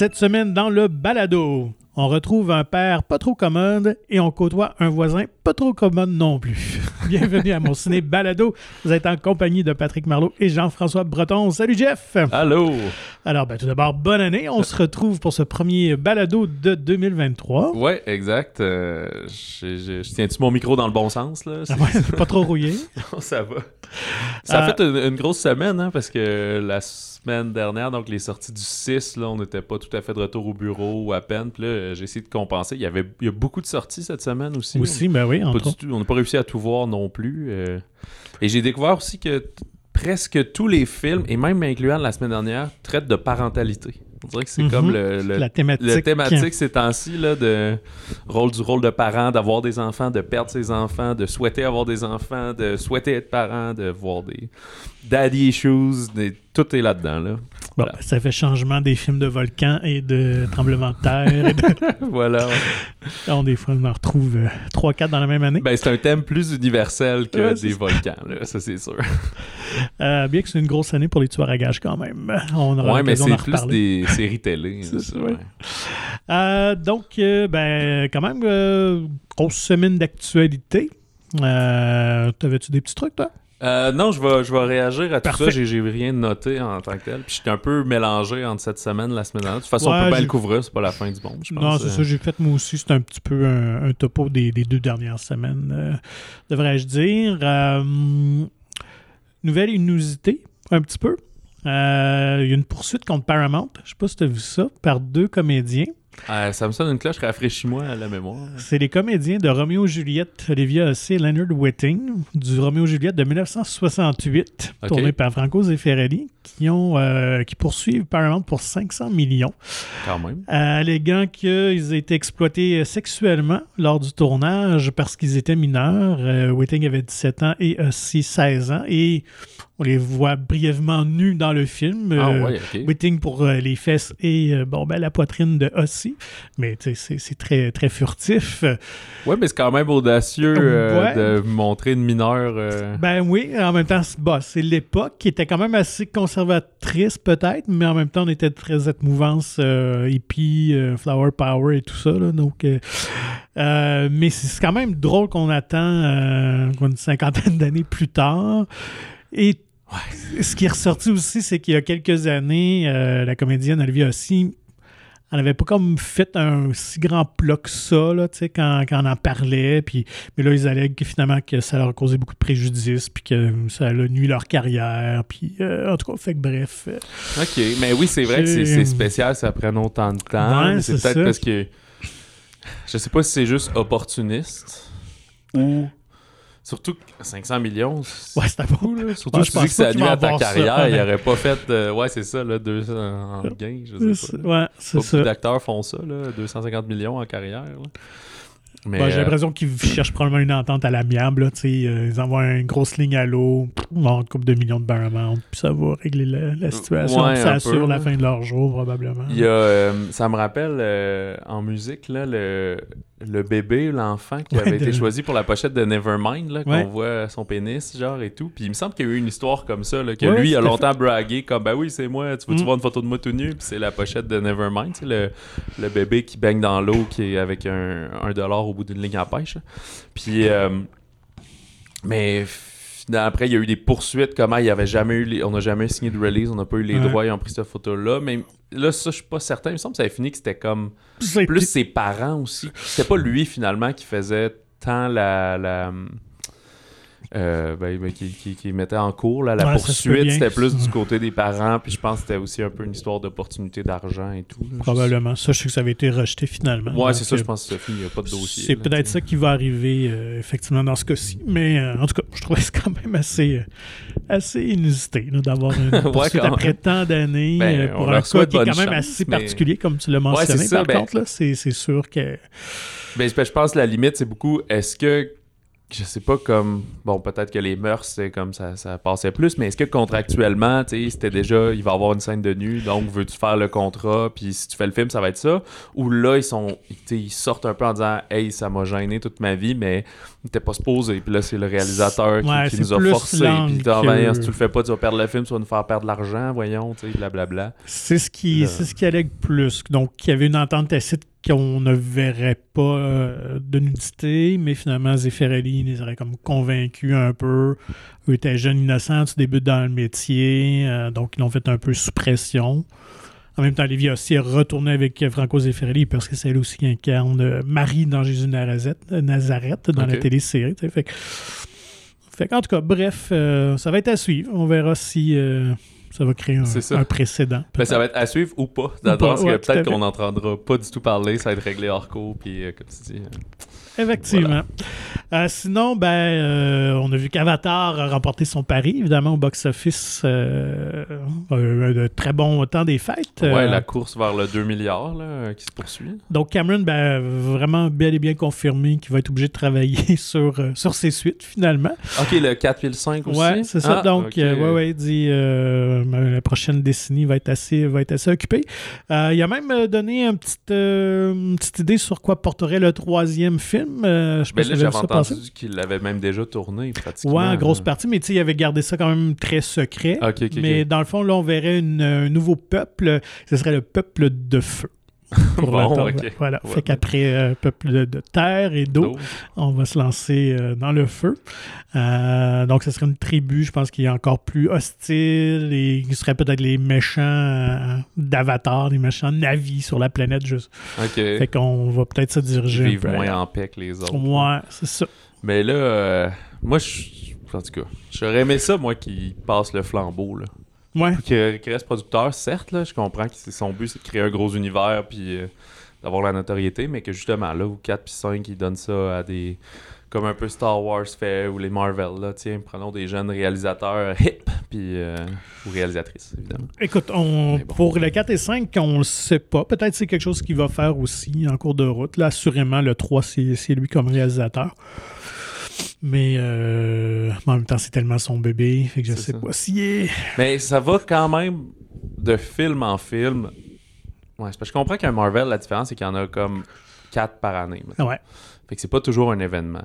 Cette semaine, dans le balado, on retrouve un père pas trop commode et on côtoie un voisin pas trop commode non plus. Bienvenue à mon ciné balado. Vous êtes en compagnie de Patrick Marlot et Jean-François Breton. Salut Jeff! Allô! Alors, ben, tout d'abord, bonne année. On se retrouve pour ce premier balado de 2023. Ouais, exact. Euh, je, tiens-tu mon micro dans le bon sens, là? Ah ouais, pas trop rouillé. ça va. Ça a Euh, fait une, une grosse semaine, hein, parce que la semaine dernière, donc les sorties du 6, là, on n'était pas tout à fait de retour au bureau ou à peine. Puis là, euh, j'ai essayé de compenser. Il y avait il y a beaucoup de sorties cette semaine aussi. Aussi, ben oui, On, pas tout- on n'a pas réussi à tout voir non plus. euh. Et j'ai découvert aussi que presque tous les films, et même incluant la semaine dernière, traitent de parentalité. On dirait que c'est Mhm. comme le, le- la thématique. la thématique ces temps-ci de rôle du rôle de parent, d'avoir des enfants, de perdre ses enfants, de souhaiter avoir des enfants, de souhaiter être parent, de voir des daddy issues, des- tout est là-dedans là. Bon, Voilà. ça fait changement des films de volcans et de tremblements de terre. et de- voilà. On, des fois, on en retrouve 3-4 dans la même année. Ben c'est un thème plus universel que Ouais, des volcans là, ça c'est sûr. Euh, bien que c'est une grosse année pour les tueurs à gages quand même. On aura ouais, mais c'est plus reparler. des séries télé. Ça, ouais. Euh, donc, euh, ben, quand même, euh, grosse semaine d'actualité. Euh, T'avais-tu des petits trucs, toi? Euh, non, je vais, je vais réagir à tout ça. J'ai, rien noté en tant que tel. Puis j'étais un peu mélangé entre cette semaine et la semaine dernière. De toute façon, Ouais, on peut j'ai- le couvrir, c'est pas la fin du monde, je pense. non, c'est ça, j'ai fait moi aussi. C'est un petit peu un, un topo des, des deux dernières semaines, euh, devrais-je dire. Euh, nouvelle inusité, un petit peu. Il y a une poursuite contre Paramount. Je sais pas si tu as vu ça, par deux comédiens. Euh, ça me sonne une cloche, rafraîchis-moi à la mémoire. C'est les comédiens de Roméo et Juliette, Olivia Hussey et Leonard Whiting, du Roméo et Juliette de 1968, Ok. tourné par Franco Zeffirelli, qui, ont, euh, qui poursuivent Paramount pour 500 millions, Quand même. euh, alléguant qu'ils étaient exploités sexuellement lors du tournage parce qu'ils étaient mineurs. Euh, Whiting avait 17 ans et Hussey 16 ans, et on les voit brièvement nus dans le film. ah Euh, ouais. Whiting pour euh, les fesses et euh, bon, ben, la poitrine de Hussey. Mais c'est très, très furtif. Ouais, mais c'est quand même audacieux Ouais. de montrer une mineure. Ben oui, en même temps, c'est bah, c'est l'époque qui était quand même assez conservatrice peut-être, mais en même temps, on était très cette mouvance hippie, flower power et tout ça. là, donc, euh, mais c'est c'est quand même drôle qu'on attend euh, une cinquantaine d'années plus tard. Et ce qui est ressorti aussi, c'est qu'il y a quelques années, euh, la comédienne Olivia aussi elle n'avait pas comme fait un si grand plat que ça, là, tu sais, quand, quand on en parlait. Puis, mais là, ils allèguent que finalement que ça leur a causé beaucoup de préjudice, puis que ça a nuit leur carrière. Puis, euh, en tout cas, fait que bref. euh, Ok, mais oui, c'est vrai que c'est, spécial, ça prenne autant de temps. Ouais, c'est, peut-être parce que. Je sais pas si c'est juste opportuniste ou. Surtout que 500 millions. c'est- Ouais, c'était bon. là. Surtout Ouais, je pense que ça va à ta avoir ça, carrière, il ouais. aurait pas fait. euh, ouais, c'est ça, là, 200 en gain, je sais pas. Ouais, c'est Pas ça. beaucoup d'acteurs font ça, là, 250 millions en carrière. là. Mais Ouais, J'ai euh, l'impression qu'ils cherchent probablement une entente à l'amiable. là, tu sais, euh, ils envoient une grosse ligne à l'eau, une couple de millions de Paramount, puis ça va régler la, la situation. ouais, ça assure peu, la fin de leur jour, probablement. il y a, euh, ça me rappelle euh, en musique là, le, le bébé, l'enfant qui Ouais, avait de- été choisi pour la pochette de Nevermind, là, qu'on Ouais. voit son pénis, genre et tout. Puis il me semble qu'il y a eu une histoire comme ça, là, que Ouais, lui a longtemps bragué comme ben oui, c'est moi, tu veux-tu Mm. voir une photo de moi tout nu? Puis c'est la pochette de Nevermind, tu sais, le, le bébé qui baigne dans l'eau, qui est avec un, un dollar au bout d'une ligne à pêche. là. Puis. euh, mais finalement, après, il y a eu des poursuites. Comment il y avait jamais eu les- on n'a jamais signé de release, on n'a pas eu les Ouais. droits, ils ont pris cette photo-là. Mais là, ça, je suis pas certain. Il me semble que ça avait fini que c'était comme plus ses parents aussi. C'était pas lui finalement qui faisait tant la. la euh, ben, ben, qui, qui- qui mettait en cours là, la Ouais, ça poursuite, c'était plus du Ouais. côté des parents, puis je pense que c'était aussi un peu une histoire d'opportunité d'argent et tout. là. Probablement. Ça, je sais que ça avait été rejeté finalement. Ouais, c'est ça, euh, je pense que Sophie, il n'y a pas de dossier. C'est peut-être ça qui va arriver euh, effectivement dans ce cas-ci. Mais euh, en tout cas, je trouvais ça quand même assez, euh, assez inusité d'avoir une Ouais, poursuite même. après tant d'années Ben, euh, pour un cas qui est quand même chance, assez mais- particulier, comme tu l'as mentionné. c'est ça, par ben- contre, là, c'est, c'est sûr que. Ben, je pense que la limite, c'est beaucoup est-ce que je sais pas comme bon peut-être que les mœurs c'est comme ça ça passait plus mais est-ce que contractuellement tu sais c'était déjà il va y avoir une scène de nu donc veux-tu faire le contrat puis si tu fais le film ça va être ça? Ou là ils sont ils sortent un peu en disant hey ça m'a gêné toute ma vie mais t'es pas supposé puis là c'est le réalisateur qui, Ouais, qui c'est nous a forcé puis que- ben, si tu le fais pas tu vas perdre le film tu vas nous faire perdre l'argent voyons tu sais blablabla. C'est ce qui, Le- c'est ce qui allègue plus. Donc, il y avait une entente tacite qu'on ne verrait pas euh, de nudité, mais finalement, Zeffirelli les aurait comme convaincus un peu. Eux étaient jeunes innocents, tu débutes dans le métier, euh, donc ils l'ont fait un peu sous pression. En même temps, Lévi aussi est retourné avec Franco Zeffirelli parce que c'est elle aussi qui incarne euh, Marie dans Jésus Nazareth, Nazareth dans la télésérie. Fait, que- fait qu'en tout cas, bref, euh, ça va être à suivre. On verra si ça va créer un, C'est ça. un précédent. Ben, ça va être à suivre ou pas dans que ouais, peut-être qu'on n'entendra pas du tout parler ça va être réglé hors cours puis euh, comme tu dis euh, Effectivement. Euh, sinon, ben, euh, on a vu qu'Avatar a remporté son pari, évidemment, au box-office. Euh, de très bon temps des fêtes. Ouais, la course vers le 2 milliards là, qui se poursuit. Donc, Cameron, ben, vraiment bel et bien confirmé qu'il va être obligé de travailler sur, sur ses suites, finalement. Ok, le 4 puis le 5 aussi? Ouais, c'est ça. Ah, Donc, ok. euh, ouais, ouais, il dit euh, la prochaine décennie va être assez, va être assez occupée. Il a même donné un petit, une petite idée sur quoi porterait le troisième film. Euh, je Ben là, j'avais entendu qu'il l'avait même déjà tourné pratiquement. Ouais, en grosse partie, mais tu sais, il avait gardé ça quand même très secret. Mais dans le fond, là, on verrait une- un nouveau peuple. Ce serait le peuple de feu. Pour Bon, la ok. Voilà. Ouais. Fait qu'après euh, peuple de, de terre et d'eau, on va se lancer euh, dans le feu. Euh, donc, ce serait une tribu, je pense, qui est encore plus hostile et qui serait peut-être les méchants d'Avatar, les méchants navis sur la planète. Juste. Fait qu'on va peut-être se Ils diriger un vivent peu. moins en paix que les autres. Ouais, c'est ça. Mais là, euh, moi, je. En tout cas, j'aurais aimé ça, moi, qui passe le flambeau, là. Ouais. Qui, qui reste producteur, certes, là, je comprends que c'est son but, c'est de créer un gros univers puis euh, d'avoir la notoriété, mais que justement, là, où 4 puis 5, ils donnent ça à des. Comme un peu Star Wars fait ou les Marvel, là, tiens, prenons des jeunes réalisateurs hip, puis. euh, ou réalisatrices, évidemment. Écoute, on, bon. pour le 4 et 5, on le sait pas. Peut-être c'est quelque chose qu'il va faire aussi en cours de route. Là, assurément, le 3, c'est c'est lui comme réalisateur. Mais euh, en même temps, c'est tellement son bébé. Fait que je sais ça. pas si est... Mais ça va quand même de film en film. Ouais, je comprends qu'un Marvel, la différence, c'est qu'il y en a comme 4 par année. Ouais. Fait que c'est pas toujours un événement.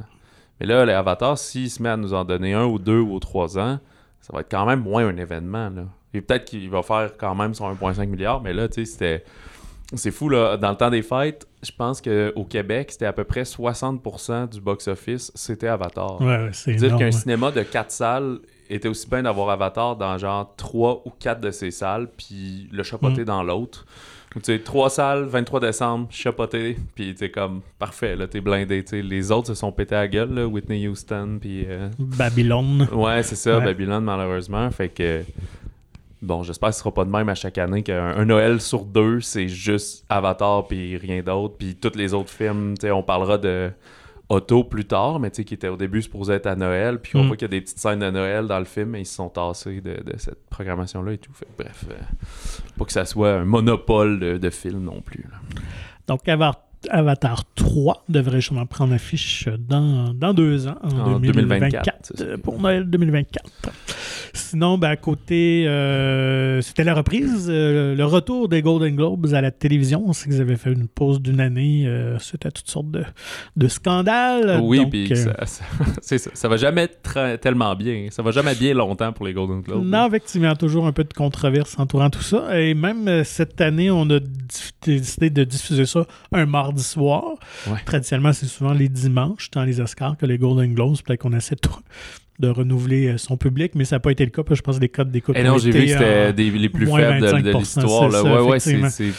Mais là, les Avatars, s'il se met à nous en donner un ou deux ou trois ans, ça va être quand même moins un événement. Là. Et peut-être qu'il va faire quand même son 1,5 milliard, mais là, tu sais, c'était. C'est fou, là. Dans le temps des fêtes, je pense qu'au Québec, c'était à peu près 60% du box-office, c'était Avatar. Ouais, ouais, c'est Dire qu'un ouais. cinéma de 4 salles était aussi bien d'avoir Avatar dans genre 3 ou 4 de ces salles, puis le chapeauter Mm. dans l'autre. Tu sais, 3 salles, 23 décembre, chapeauté, puis t'es comme parfait, là, t'es blindé. tu sais. Les autres se sont pétés à la gueule, là, Whitney Houston, puis. euh, Babylone. Ouais, c'est ça, Ouais. Babylone, malheureusement. Fait que. Bon, j'espère que ce sera pas de même à chaque année qu'un un Noël sur deux, c'est juste Avatar puis rien d'autre. Puis tous les autres films, tu sais, on parlera de Otto plus tard, mais tu sais, qui était au début supposé être à Noël. Puis on Mm. voit qu'il y a des petites scènes de Noël dans le film, mais ils se sont tassés de, de cette programmation-là et tout. Fait que bref, euh, pas que ça soit un monopole de, de films non plus. là. Donc, Avatar, Avatar 3 devrait justement prendre affiche dans, dans deux ans, en, En 2024, 2024, c'est ça. euh, pour Noël 2024. Sinon, ben, à côté, euh, c'était la reprise, euh, le retour des Golden Globes à la télévision. On sait qu'ils avaient fait une pause d'une année euh, suite à toutes sortes de, de scandales. oui, puis euh, ça, ça, va jamais être tellement bien. Ça va jamais bien longtemps pour les Golden Globes. Non, effectivement, toujours un peu de controverse entourant tout ça. Et même cette année, on a décidé de diffuser ça un mardi soir. Ouais. Traditionnellement, c'est souvent les dimanches, dans les Oscars, que les Golden Globes. Peut-être qu'on essaie de, de renouveler euh, son public, mais ça n'a pas été le cas. parce que Je pense que les codes d'écoute Et Eh non, j'ai vu que c'était euh, des- les plus faibles de, de 25%, l'histoire. c'est là. ça, Ouais, ouais, c'est. c'est-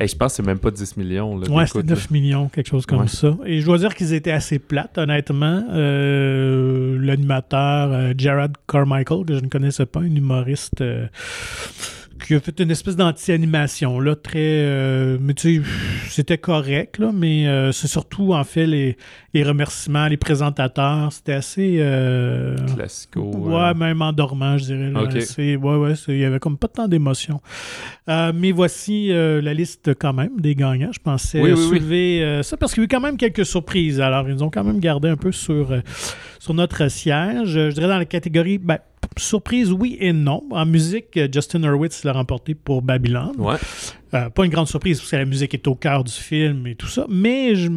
Hey, je pense que c'est même pas 10 millions. Là, Ouais, c'était 9 millions, quelque chose comme Ouais. ça. Et je dois dire qu'ils étaient assez plates, honnêtement. Euh, L'animateur euh, Jared Carmichael, que je ne connaissais pas, un humoriste euh, qui a fait une espèce d'anti-animation, là, très... euh, mais tu sais, c'était correct, là, mais euh, c'est surtout, en fait, les, les remerciements, les présentateurs, c'était assez... euh, Classico. Ouais, même endormant, je dirais. là. Ok. C'est- ouais, ouais, il y avait comme pas tant d'émotion. Mais voici la liste quand même des gagnants. Je pensais Oui, soulever ça parce qu'il y a eu quand même quelques surprises. Alors, ils ont quand même gardé un peu sur, sur notre siège. Je dirais dans la catégorie ben, surprise, oui et non. En musique, Justin Hurwitz l'a remporté pour Babylon. Ouais. Euh, pas une grande surprise parce que la musique est au cœur du film et tout ça, mais je,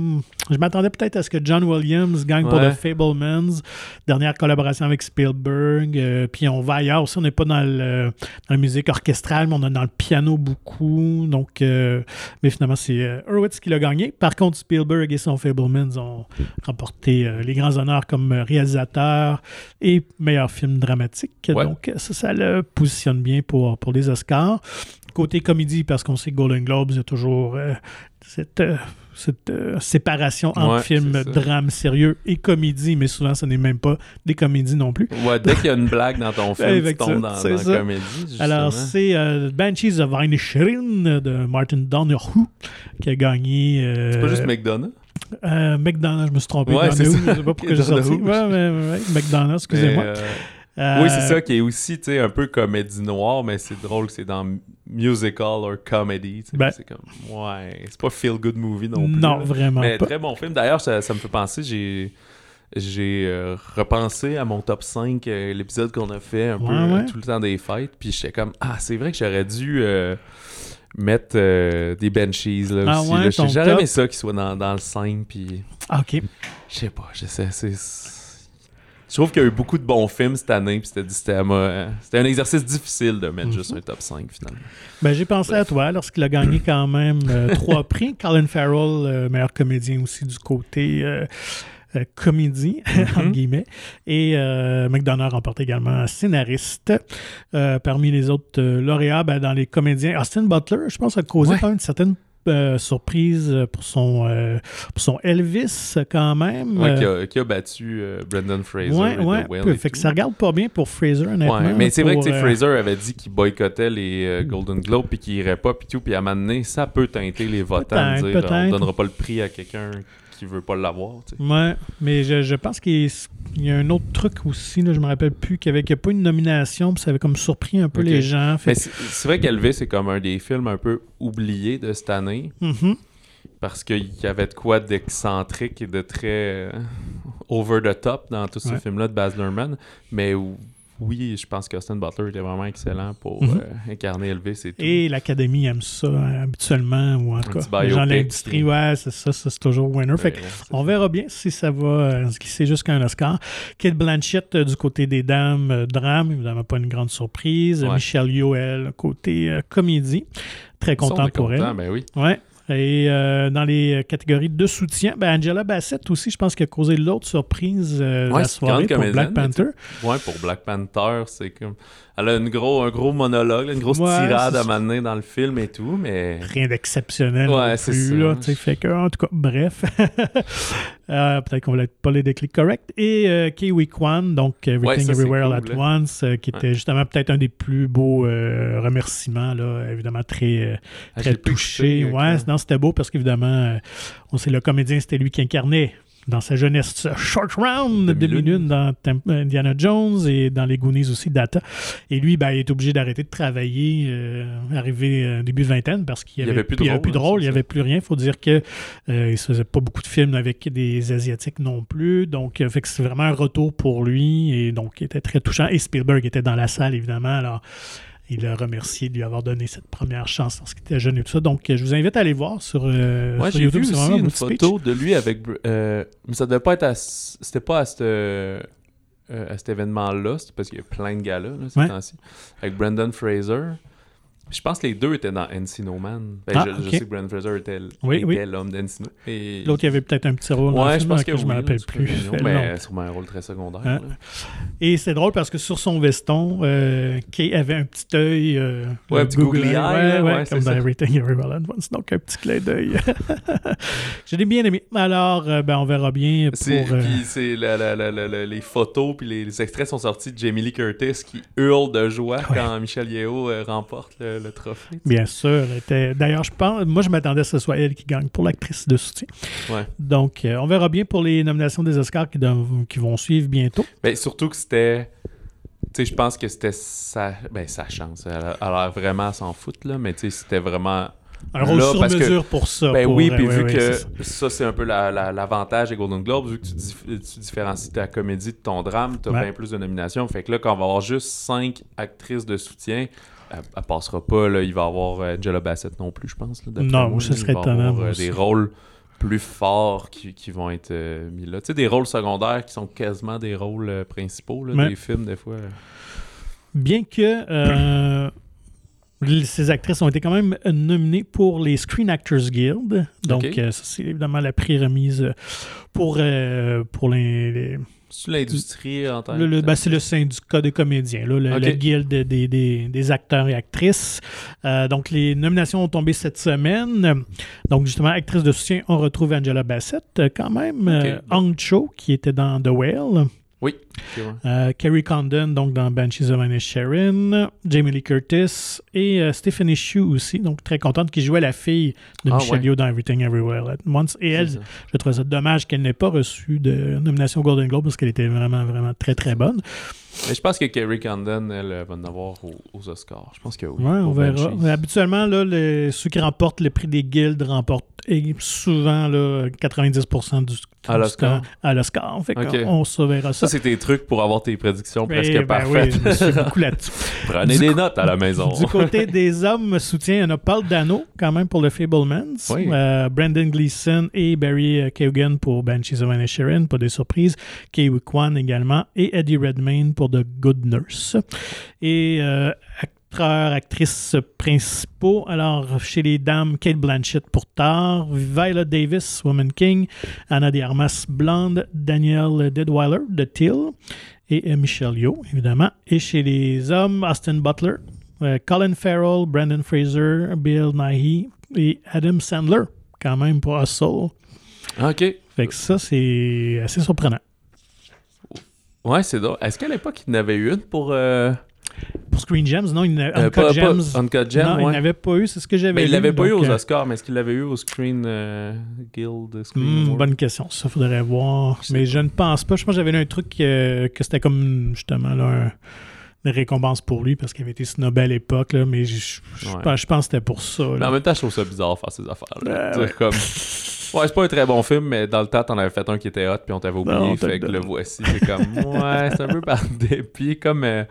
je m'attendais peut-être à ce que John Williams gagne pour. The Fablemans, dernière collaboration avec Spielberg. euh, puis on va ailleurs aussi, on n'est pas dans, le, dans la musique orchestrale, mais on est dans le piano beaucoup. Donc, euh, mais finalement, c'est Hurwitz qui l'a gagné. Par contre, Spielberg et son Fablemans ont remporté les grands honneurs comme réalisateur et meilleur film dramatique. Ouais. Donc, ça, ça le positionne bien pour, pour les Oscars. Côté comédie, parce qu'on sait que Golden Globes, il y a toujours euh, cette, euh, cette euh, séparation entre Ouais, film, c'est ça. drame sérieux et comédie, mais souvent, ce n'est même pas des comédies non plus. Ouais, dès qu'il y a une blague dans ton film, tu ça, tombes dans, la comédie. Justement. Alors, c'est Banshees of Inisherin de Martin Donahue qui a gagné. c'est pas juste McDonough? euh, McDonald's, je me suis trompé. Ouais, c'est ça. Je sais pas pourquoi j'ai sorti. Ouais, McDonald's, excusez-moi. Euh, Euh, Oui, c'est ça qui est aussi, un peu comédie noire, mais c'est drôle que c'est dans musical or comedy. Ben. c'est comme, ouais, c'est pas feel good movie non plus. Non, là. vraiment Mais pas. très bon film. D'ailleurs, ça, ça me fait penser, j'ai j'ai euh, repensé à mon top 5, euh, l'épisode qu'on a fait un peu Ouais, euh, ouais. tout le temps des fêtes, puis j'étais comme, ah, c'est vrai que j'aurais dû euh, mettre euh, des Banshees là Ah aussi. ouais, J'aurais aimé ça qu'il soit dans, dans le 5, puis Ah, OK. je sais pas, je sais, c'est... Je trouve qu'il y a eu beaucoup de bons films cette année, puis c'était, c'était, à moi- c'était un exercice difficile de mettre Mhm. juste un top 5 finalement. Ben, j'ai pensé à toi lorsqu'il a gagné quand même euh, trois prix. Colin Farrell, euh, meilleur comédien aussi du côté euh, euh, comédie, entre Mhm. guillemets. Et euh, McDonough remporte également scénariste. Euh, parmi les autres euh, lauréats, ben, dans les comédiens, Austin Butler, je pense, a causé Ouais. quand même une certaine euh, surprise pour son, euh, pour son Elvis quand même. Ouais, qui, a, qui a battu euh, Brendan Fraser. ouais, ouais, peu- fait que ça regarde pas bien pour Fraser, honnêtement. Mais c'est vrai que Fraser avait dit qu'il boycottait les Golden Globes puis qu'il irait pas puis tout puis à un moment donné, ça peut teinter les votants dire on donnera pas le prix à quelqu'un qui veut pas l'avoir. Ouais, mais je, je pense qu'il y a- un autre truc aussi, là, je me rappelle plus, qu'il n'y avait, pas une nomination, puis ça avait comme surpris un peu les gens. Fait c'est vrai qu'Elvis c'est comme un des films un peu oubliés de cette année Mhm. parce qu'il y avait de quoi d'excentrique et de très euh, over the top dans tous ces Ouais. films-là de Baz Luhrmann, mais oui, je pense qu'Austin Butler était vraiment excellent pour Mhm. euh, incarner Elvis et tout. Et l'Académie aime ça hein, habituellement, ou en tout cas, les gens de l'industrie, ouais, c'est ça, ça, c'est toujours winner. Fait Ouais, on verra bien si ça va euh, se glisser jusqu'à un Oscar. Kate Blanchett euh, du côté des dames, drame, évidemment pas une grande surprise. Ouais. Yeoh, elle, côté comédie. Très content pour content, elle. Ben oui. Ouais. Et euh, dans les catégories de soutien, ben Angela Bassett aussi, je pense qu'elle a causé l'autre surprise euh, Ouais, la soirée pour Black Panther. Ouais, pour Black Panther, c'est comme. Elle a une gros, un gros monologue, une grosse Ouais, tirade à ça. m'amener dans le film et tout, mais. Rien d'exceptionnel Ouais, c'est ça. Là, fait que, en tout cas, bref. Euh, Peut-être qu'on va pas les déclics corrects. Et euh, Kiwi Kwan, donc Everything Ouais, ça, c'est Everywhere All at là. Once, euh, qui était justement peut-être un des plus beaux euh, remerciements, là, évidemment très, euh, Ah, très touché. Ouais, non, c'était beau parce qu'évidemment, euh, on sait le comédien, c'était lui qui incarnait dans sa jeunesse ce Short Round de Demi-lune. demi-lune dans Temp- Indiana Jones et dans les Goonies aussi, Data. Et lui, ben, il est obligé d'arrêter de travailler, euh, arrivé euh, début vingtaine, parce qu'il n'y avait, avait plus de il y avait rôle, plus de hein, il n'y avait plus rien. Il faut dire que euh, il se faisait pas beaucoup de films avec des Asiatiques non plus. Donc, euh, fait que c'est vraiment un retour pour lui. Et donc, il était très touchant. Et Spielberg était dans la salle, évidemment. Alors, il a remercié de lui avoir donné cette première chance lorsqu'il était jeune et tout ça. Donc, je vous invite à aller voir sur, euh, Ouais, sur j'ai YouTube. vu c'est aussi un une speech. photo de lui avec. euh, mais ça devait pas être à. C'était pas à cette. euh, à cet événement-là, c'est parce qu'il y a plein de gars-là, là, ces Ouais. temps-ci. Avec Brendan Fraser. Je pense que les deux étaient dans Encino Man. Ben, Ah, je, sais que Brendan Fraser était, Oui, oui. l'homme d'Encino. Et- L'autre, il y avait peut-être un petit rôle Ouais, je pense hein, que, je me rappelle plus. fait mais sûrement un rôle très secondaire. Hein? Et c'est drôle parce que sur son veston, euh, Kay avait un petit œil. euh, Ouais, un petit googly eye, ouais, ouais, ouais, comme dans ça. Everything Everywhere at Once. Donc, un petit clin d'œil. Je l'ai bien aimé. Alors, euh, ben, on verra bien pour. Euh, puis c'est la- les photos puis les, les extraits sont sortis de Jamie Lee Curtis qui hurle de joie quand Michel Yeo euh, remporte le, le, le trophée. Bien sûr. D'ailleurs, je pense, moi, je m'attendais que ce soit elle qui gagne pour l'actrice de soutien. Ouais. Donc, euh, on verra bien pour les nominations des Oscars qui, vont suivre bientôt. Surtout que c'était. Tu sais, je pense que c'était sa, ben, sa chance. Elle a l'air vraiment s'en foutre, là, mais tu sais, c'était vraiment. Un rôle Là, sur que- mesure pour ça. Ben pour- oui, puis vu que ça. c'est un peu la- la- l'avantage des Golden Globes, vu que tu, dif- tu différencies ta comédie de ton drame, tu as Ouais. bien plus de nominations. Fait que là, quand on va avoir juste cinq actrices de soutien, elle, elle passera pas. Là, il va y avoir euh, Angela Bassett non plus, je pense. là, Non, moi, ce serait Il va y étonnant, euh, des rôles plus forts qui, qui vont être euh, mis là. Tu sais, des rôles secondaires qui sont quasiment des rôles euh, principaux là, des films, des fois. Bien que ces actrices ont été quand même nominées pour les Screen Actors Guild. Donc, ça, c'est évidemment la prix-remise euh, pour, pour les- les, C'est l'industrie en tant que ben, c'est le syndicat des comédiens, là, le, guild des, des- des- acteurs et actrices. Euh, donc, les nominations ont tombé cette semaine. Donc, justement, actrice de soutien, on retrouve Angela Bassett, euh, quand même. Euh, Hong Cho, qui était dans The Whale. Oui. ok, ouais. Euh, Kerry Condon, donc dans Banshees of Inisherin. Jamie Lee Curtis. Et euh, Stephanie Shu aussi, donc très contente, qui jouait la fille de Ah, Michelle ouais. Yeoh dans Everything Everywhere at Once. Et elle, je trouve ça dommage qu'elle n'ait pas reçu de nomination Golden Globe parce qu'elle était vraiment, vraiment très, très bonne. Mais je pense que Kerry Condon, elle, euh, va en avoir aux, aux Oscars. Je pense que oui. Ouais, on verra. Mais Habituellement, là, les- ceux qui remportent le prix des guildes remportent et souvent là, 90% du, À l'Oscar? à l'Oscar. Fait Ok. on se verra ça. Ça, c'est tes trucs pour avoir tes prédictions Eh presque ben parfaites. oui, je beaucoup là-dessus. Prenez Du des notes à la maison. Du côté des hommes soutien, on a Paul Dano quand même pour le Fablemans, Oui. Euh, Brandon Gleeson et Barry euh, Keoghan pour Banshees of Inisherin, pas des surprises, Kei Kwan également et Eddie Redmayne pour The Good Nurse. Et euh, acteurs, actrices principaux, alors chez les dames, Kate Blanchett pour Tar, Viola Davis, Woman King, Anna de Armas Blonde, Daniel Deadweiler de Till et euh, Michelle Yeoh, évidemment. Et chez les hommes, Austin Butler, euh, Colin Farrell, Brandon Fraser, Bill Nighy et Adam Sandler, quand même pour Hustle. OK. Fait que ça, c'est assez surprenant. Ouais, c'est drôle. Est-ce qu'à l'époque, il y en avait eu une pour... Euh, Pour Screen Gems, non, il n'a euh, pas- pas- Gems. Uncut Gem, non, il ouais. n'avait pas eu, c'est ce que j'avais Mais il l'avait pas eu aux euh, Oscars, mais est-ce qu'il l'avait eu au Screen euh, Guild Screen Hmm, bonne question, ça faudrait voir. Mais je ne pense pas. Je pense que j'avais lu un truc que c'était comme justement là, un- une récompense pour lui parce qu'il avait été snobé à l'époque. là, Mais je, je- je Ouais. pense, je pense que c'était pour ça. Mais là. en même temps, je trouve ça bizarre de faire ces affaires-là. Dire ouais. comme... Ouais, c'est pas un très bon film, mais dans le temps, t'en avais fait un qui était hot, puis on t'avait oublié, Non, fait que le voici. C'est comme, ouais, c'est un peu par dépit, comme... euh,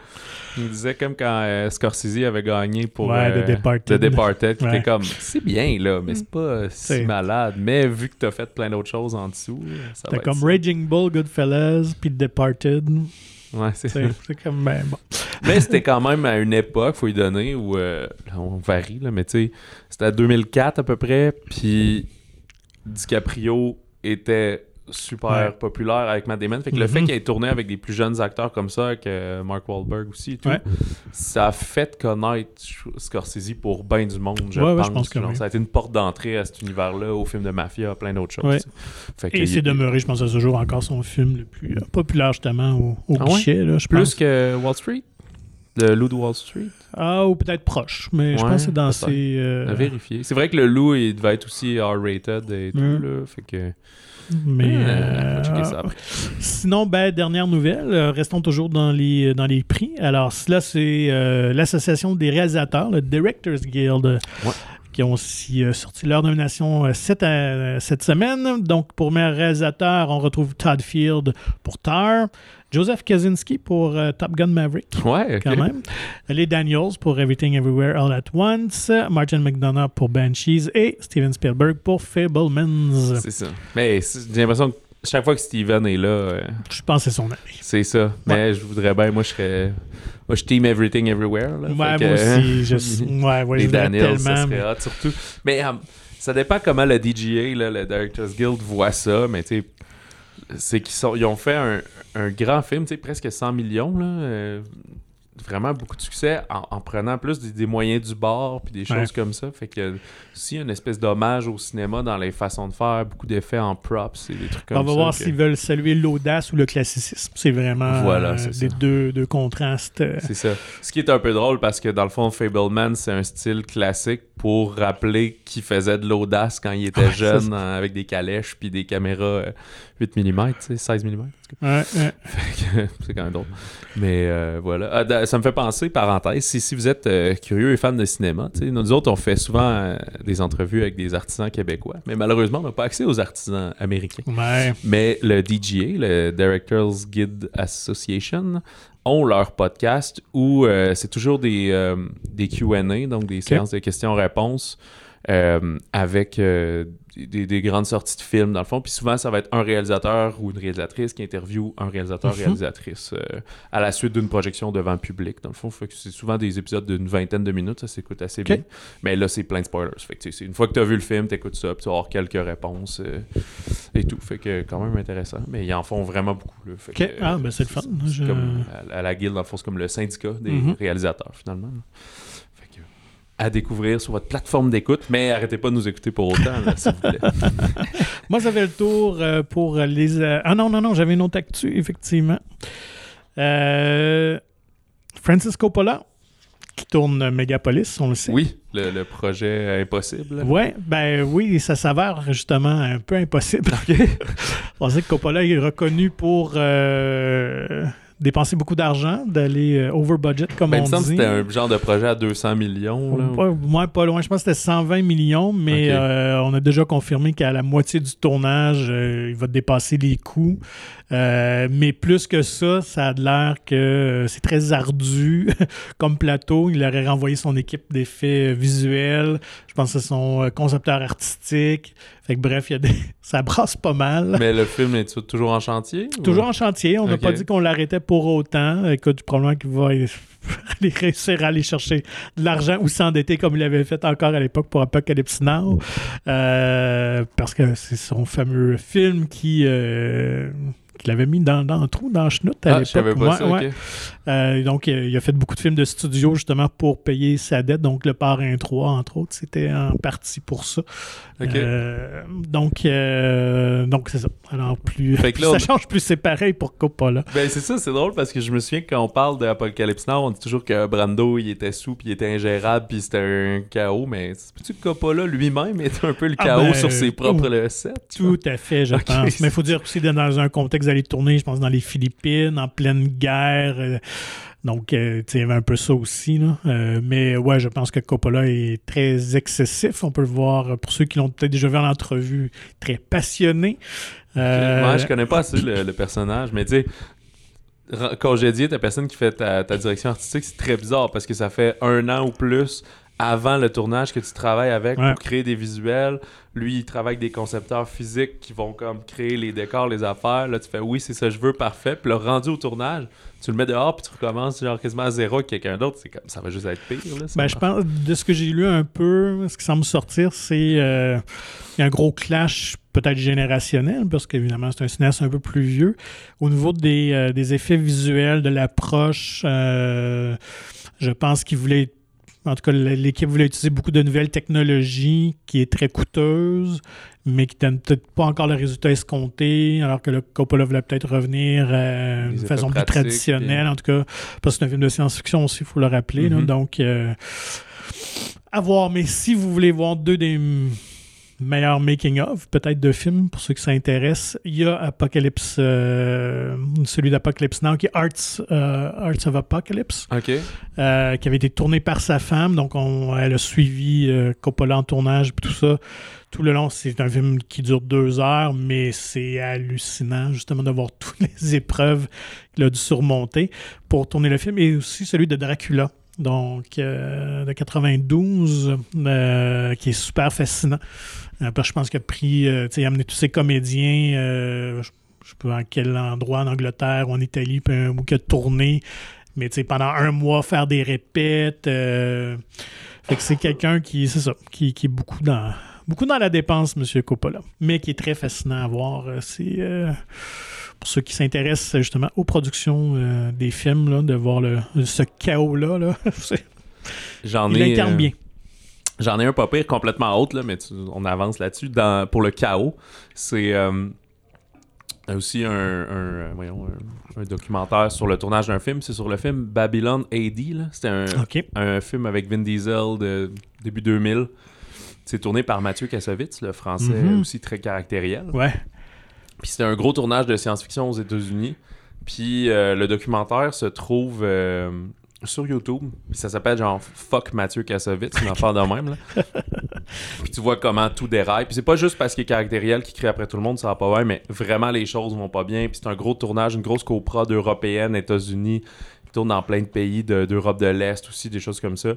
il me disait comme quand euh, Scorsese avait gagné pour Ouais, euh, The Departed. The Departed, qui Ouais. était comme, c'est bien, là, mais c'est pas euh, si malade. Mais vu que t'as fait plein d'autres choses en dessous, ça être comme ça. Raging Bull, Goodfellas, puis The Departed. Ouais, c'est ça. C'est c'est comme, ben bon. Mais c'était quand même à une époque, faut y donner, où euh, on varie, là, mais tu sais, c'était à 2004 à peu près, puis DiCaprio était super Ouais. populaire avec Matt Damon. Fait que le Mhm. fait qu'il ait tourné avec des plus jeunes acteurs comme ça, avec euh, Mark Wahlberg aussi et tout, Ouais. ça a fait connaître Scorsese pour bien du monde, je Ouais, pense. je pense que Genre. Ça a été une porte d'entrée à cet univers-là, au film de mafia, à plein d'autres choses. Fait que Et il- c'est demeuré, je pense, à ce jour encore son film le plus euh, populaire, justement, au, au Ah ouais? guichet, là, je Plus pense. que Wall Street? Le loup de Wall Street? Ah, ou peut-être proche, mais je pense que c'est dans ses... euh, À vérifier. C'est vrai que le loup, il devait être aussi R-rated et tout, Mm. là. Fait que. mais, Euh, euh, ça après. Sinon, ben, dernière nouvelle, euh, restons toujours dans les, dans les prix. Alors, là, c'est l'Association des réalisateurs, le Directors Guild, Ouais. qui ont aussi euh, sorti leur nomination euh, cette, euh, cette semaine. Donc, pour meilleur réalisateur, on retrouve Todd Field pour Tar, Joseph Kaczynski pour euh, Top Gun Maverick. Ouais. Quand même. Les Daniels pour Everything Everywhere All at Once, Martin McDonough pour Banshees et Steven Spielberg pour Fablemans. C'est ça. Mais j'ai l'impression que chaque fois que Steven est là, euh, Je pense que c'est son année. c'est ça. Mais je voudrais bien, moi, je serais. Moi, je team Everything Everywhere. Là, Ouais, moi que- aussi. Je... Ouais, ouais, je les voudrais Daniels, ça tellement. serait mais- hot, surtout. Mais euh, ça dépend comment le DGA, là, le Directors Guild, voit ça. Mais tu sais, c'est qu'ils ont fait un, un grand film, tu sais, presque 100 millions. Là, euh, vraiment beaucoup de succès en, en prenant plus des, des moyens du bord puis des choses Ouais. comme ça. Fait que s'il y a une espèce d'hommage au cinéma dans les façons de faire, beaucoup d'effets en props et des trucs comme On va ça. voir que- s'ils veulent saluer l'audace ou le classicisme. C'est vraiment Voilà, euh, des ça. deux, deux contrastes. euh, C'est ça. Ce qui est un peu drôle parce que dans le fond, Fableman, c'est un style classique pour rappeler qu'il faisait de l'audace quand il était jeune avec des calèches puis des caméras euh, 8 mm, tu sais, 16 mm. Ouais, ouais. c'est quand même drôle. Mais euh, voilà. Ah, ça me fait penser, parenthèse, si, si vous êtes euh, curieux et fan de cinéma, nous autres, on fait souvent euh, des entrevues avec des artisans québécois, mais malheureusement, on n'a pas accès aux artisans américains. Ouais. Mais le DGA, le Directors Guild Association, ont leur podcast où c'est toujours des, des QA, donc des séances de questions-réponses euh, avec euh, des, des grandes sorties de films, dans le fond. Puis souvent, ça va être un réalisateur ou une réalisatrice qui interviewe un réalisateur-réalisatrice euh, à la suite d'une projection devant le public, dans le fond. Fait que c'est souvent des épisodes d'une vingtaine de minutes, ça s'écoute assez bien. Mais là, c'est plein de spoilers. Fait que, une fois que tu as vu le film, tu écoutes ça, puis tu vas avoir quelques réponses et tout. Fait que quand même intéressant. Mais ils en font vraiment beaucoup. Là. Fait Ah, ben c'est le fun. Je- comme à, à la guilde, dans le fond, c'est comme le syndicat des Mhm. réalisateurs, finalement. là. À découvrir sur votre plateforme d'écoute, mais arrêtez pas de nous écouter pour autant, s'il vous plaît. Moi, j'avais le tour euh, pour les. euh, Ah non, non, non, j'avais une autre actu, effectivement. Euh, Francis Coppola, qui tourne Megapolis, on le sait. Oui, le, le projet impossible. Ouais, ben oui, ça s'avère justement un peu impossible. On sait que Coppola est reconnu pour euh, dépenser beaucoup d'argent, d'aller euh, over budget, comme Ben, il on me semble que dit. c'était un genre de projet à 200 millions. là. Pas, moi, pas loin. Je pense que c'était 120 millions, mais euh, on a déjà confirmé qu'à la moitié du tournage, euh, il va dépasser les coûts. Euh, mais plus que ça, ça a l'air que c'est très ardu comme plateau. Il aurait renvoyé son équipe d'effets visuels. Je pense que c'est son concepteur artistique. Fait que bref, il y a des... ça brasse pas mal. Mais le film est toujours en chantier? ou- Toujours en chantier. On n'a pas dit qu'on l'arrêtait pour autant. Écoute, probablement qu'il va aller réussir à aller chercher de l'argent ou s'endetter comme il avait fait encore à l'époque pour Apocalypse Now. Euh, parce que c'est son fameux film qui. euh, qu'il avait mis dans, dans le trou, dans le chenoute à Ah, l'époque. Ouais, ça, ouais. ok. Euh, donc, il a fait beaucoup de films de studio justement pour payer sa dette. Donc, Le Parrain 3, entre autres, c'était en partie pour ça. Euh, donc, euh, donc c'est ça. Alors, plus, Fait que plus là, ça change, plus c'est pareil pour Coppola. Ben c'est ça, c'est drôle parce que je me souviens que quand on parle d'Apocalypse Now, on dit toujours que Brando il était sous puis il était ingérable puis c'était un chaos, mais peux-tu que Coppola lui-même était un peu le Ah chaos ben, sur ses propres le sets? Tout à fait, je pense. Mais il faut dire aussi dans un contexte d'aller tourner, je pense, dans les Philippines, en pleine guerre. euh, donc, euh, il y avait un peu ça aussi. Là. Euh, mais ouais, je pense que Coppola est très excessif. On peut le voir, euh, pour ceux qui l'ont peut-être déjà vu en entrevue, très passionné. Euh, Moi, je connais pas assez le, le personnage, mais tu sais, congédier ta personne qui fait ta, ta direction artistique, c'est très bizarre parce que ça fait un an ou plus avant le tournage que tu travailles avec Ouais. pour créer des visuels. Lui, il travaille avec des concepteurs physiques qui vont comme créer les décors, les affaires. Là, tu fais oui, c'est ça, je veux, parfait. Puis le rendu au tournage, tu le mets dehors, puis tu recommences genre quasiment à zéro avec quelqu'un d'autre. C'est comme ça va juste être pire. Là, Ben, je pense, de ce que j'ai lu un peu, ce qui semble sortir, c'est euh, il y a un gros clash peut-être générationnel, parce qu'évidemment, c'est un cinéaste un peu plus vieux. Au niveau des, euh, des effets visuels, de l'approche, euh, je pense qu'il voulait, en tout cas, l'équipe voulait utiliser beaucoup de nouvelles technologies qui est très coûteuse, mais qui donne peut-être pas encore le résultat escompté, alors que le Coppola voulait peut-être revenir à Les une effets façon plus traditionnelle, en tout cas, parce que c'est un film de science-fiction aussi, il faut le rappeler. là. Mhm. donc, euh, à voir. Mais si vous voulez voir deux des m- meilleurs making-of, peut-être de films, pour ceux qui s'intéressent, il y a Apocalypse, euh, celui d'Apocalypse Now, qui est Arts, euh, Arts of Apocalypse, Ok. euh, qui avait été tourné par sa femme. Donc, on, elle a suivi Coppola en tournage et tout ça. Tout le long, c'est un film qui dure deux heures, mais c'est hallucinant, justement, de voir toutes les épreuves qu'il a dû surmonter pour tourner le film. Et aussi celui de Dracula, donc euh, de 92, euh, qui est super fascinant. Euh, parce que je pense qu'il a pris, euh, tu sais, amené tous ses comédiens, euh, je je sais pas en quel endroit, en Angleterre ou en Italie, puis un ou qu'il a tourné. Mais tu sais, pendant un mois, faire des répètes. fait que c'est quelqu'un qui, c'est ça, qui, qui est beaucoup dans, beaucoup dans la dépense, M. Coppola, mais qui est très fascinant à voir. C'est euh, pour ceux qui s'intéressent justement aux productions euh, des films, là, de voir le, ce chaos-là. Là. J'en Il ai. incarne bien. J'en ai un pas pire complètement autre, là, mais tu- on avance là-dessus. Dans- Pour le chaos, c'est euh, aussi un, un, voyons, un- un documentaire sur le tournage d'un film. C'est sur le film Babylon AD. C'était un film avec Vin Diesel de début 2000. C'est tourné par Mathieu Kassovitz, le français Mhm. aussi très caractériel. Ouais. Puis c'était un gros tournage de science-fiction aux États-Unis. Puis euh, le documentaire se trouve euh, sur YouTube. Puis ça s'appelle genre Fuck Mathieu Kassovitz, une affaire de même. Là. Puis tu vois comment tout déraille. Puis c'est pas juste parce qu'il est caractériel qu'il crie après tout le monde, ça va pas bien, mais vraiment les choses vont pas bien. Puis c'est un gros tournage, une grosse copra d'européennes, États-Unis. Il tourne dans plein de pays de- d'Europe de, l'Est aussi, des choses comme ça.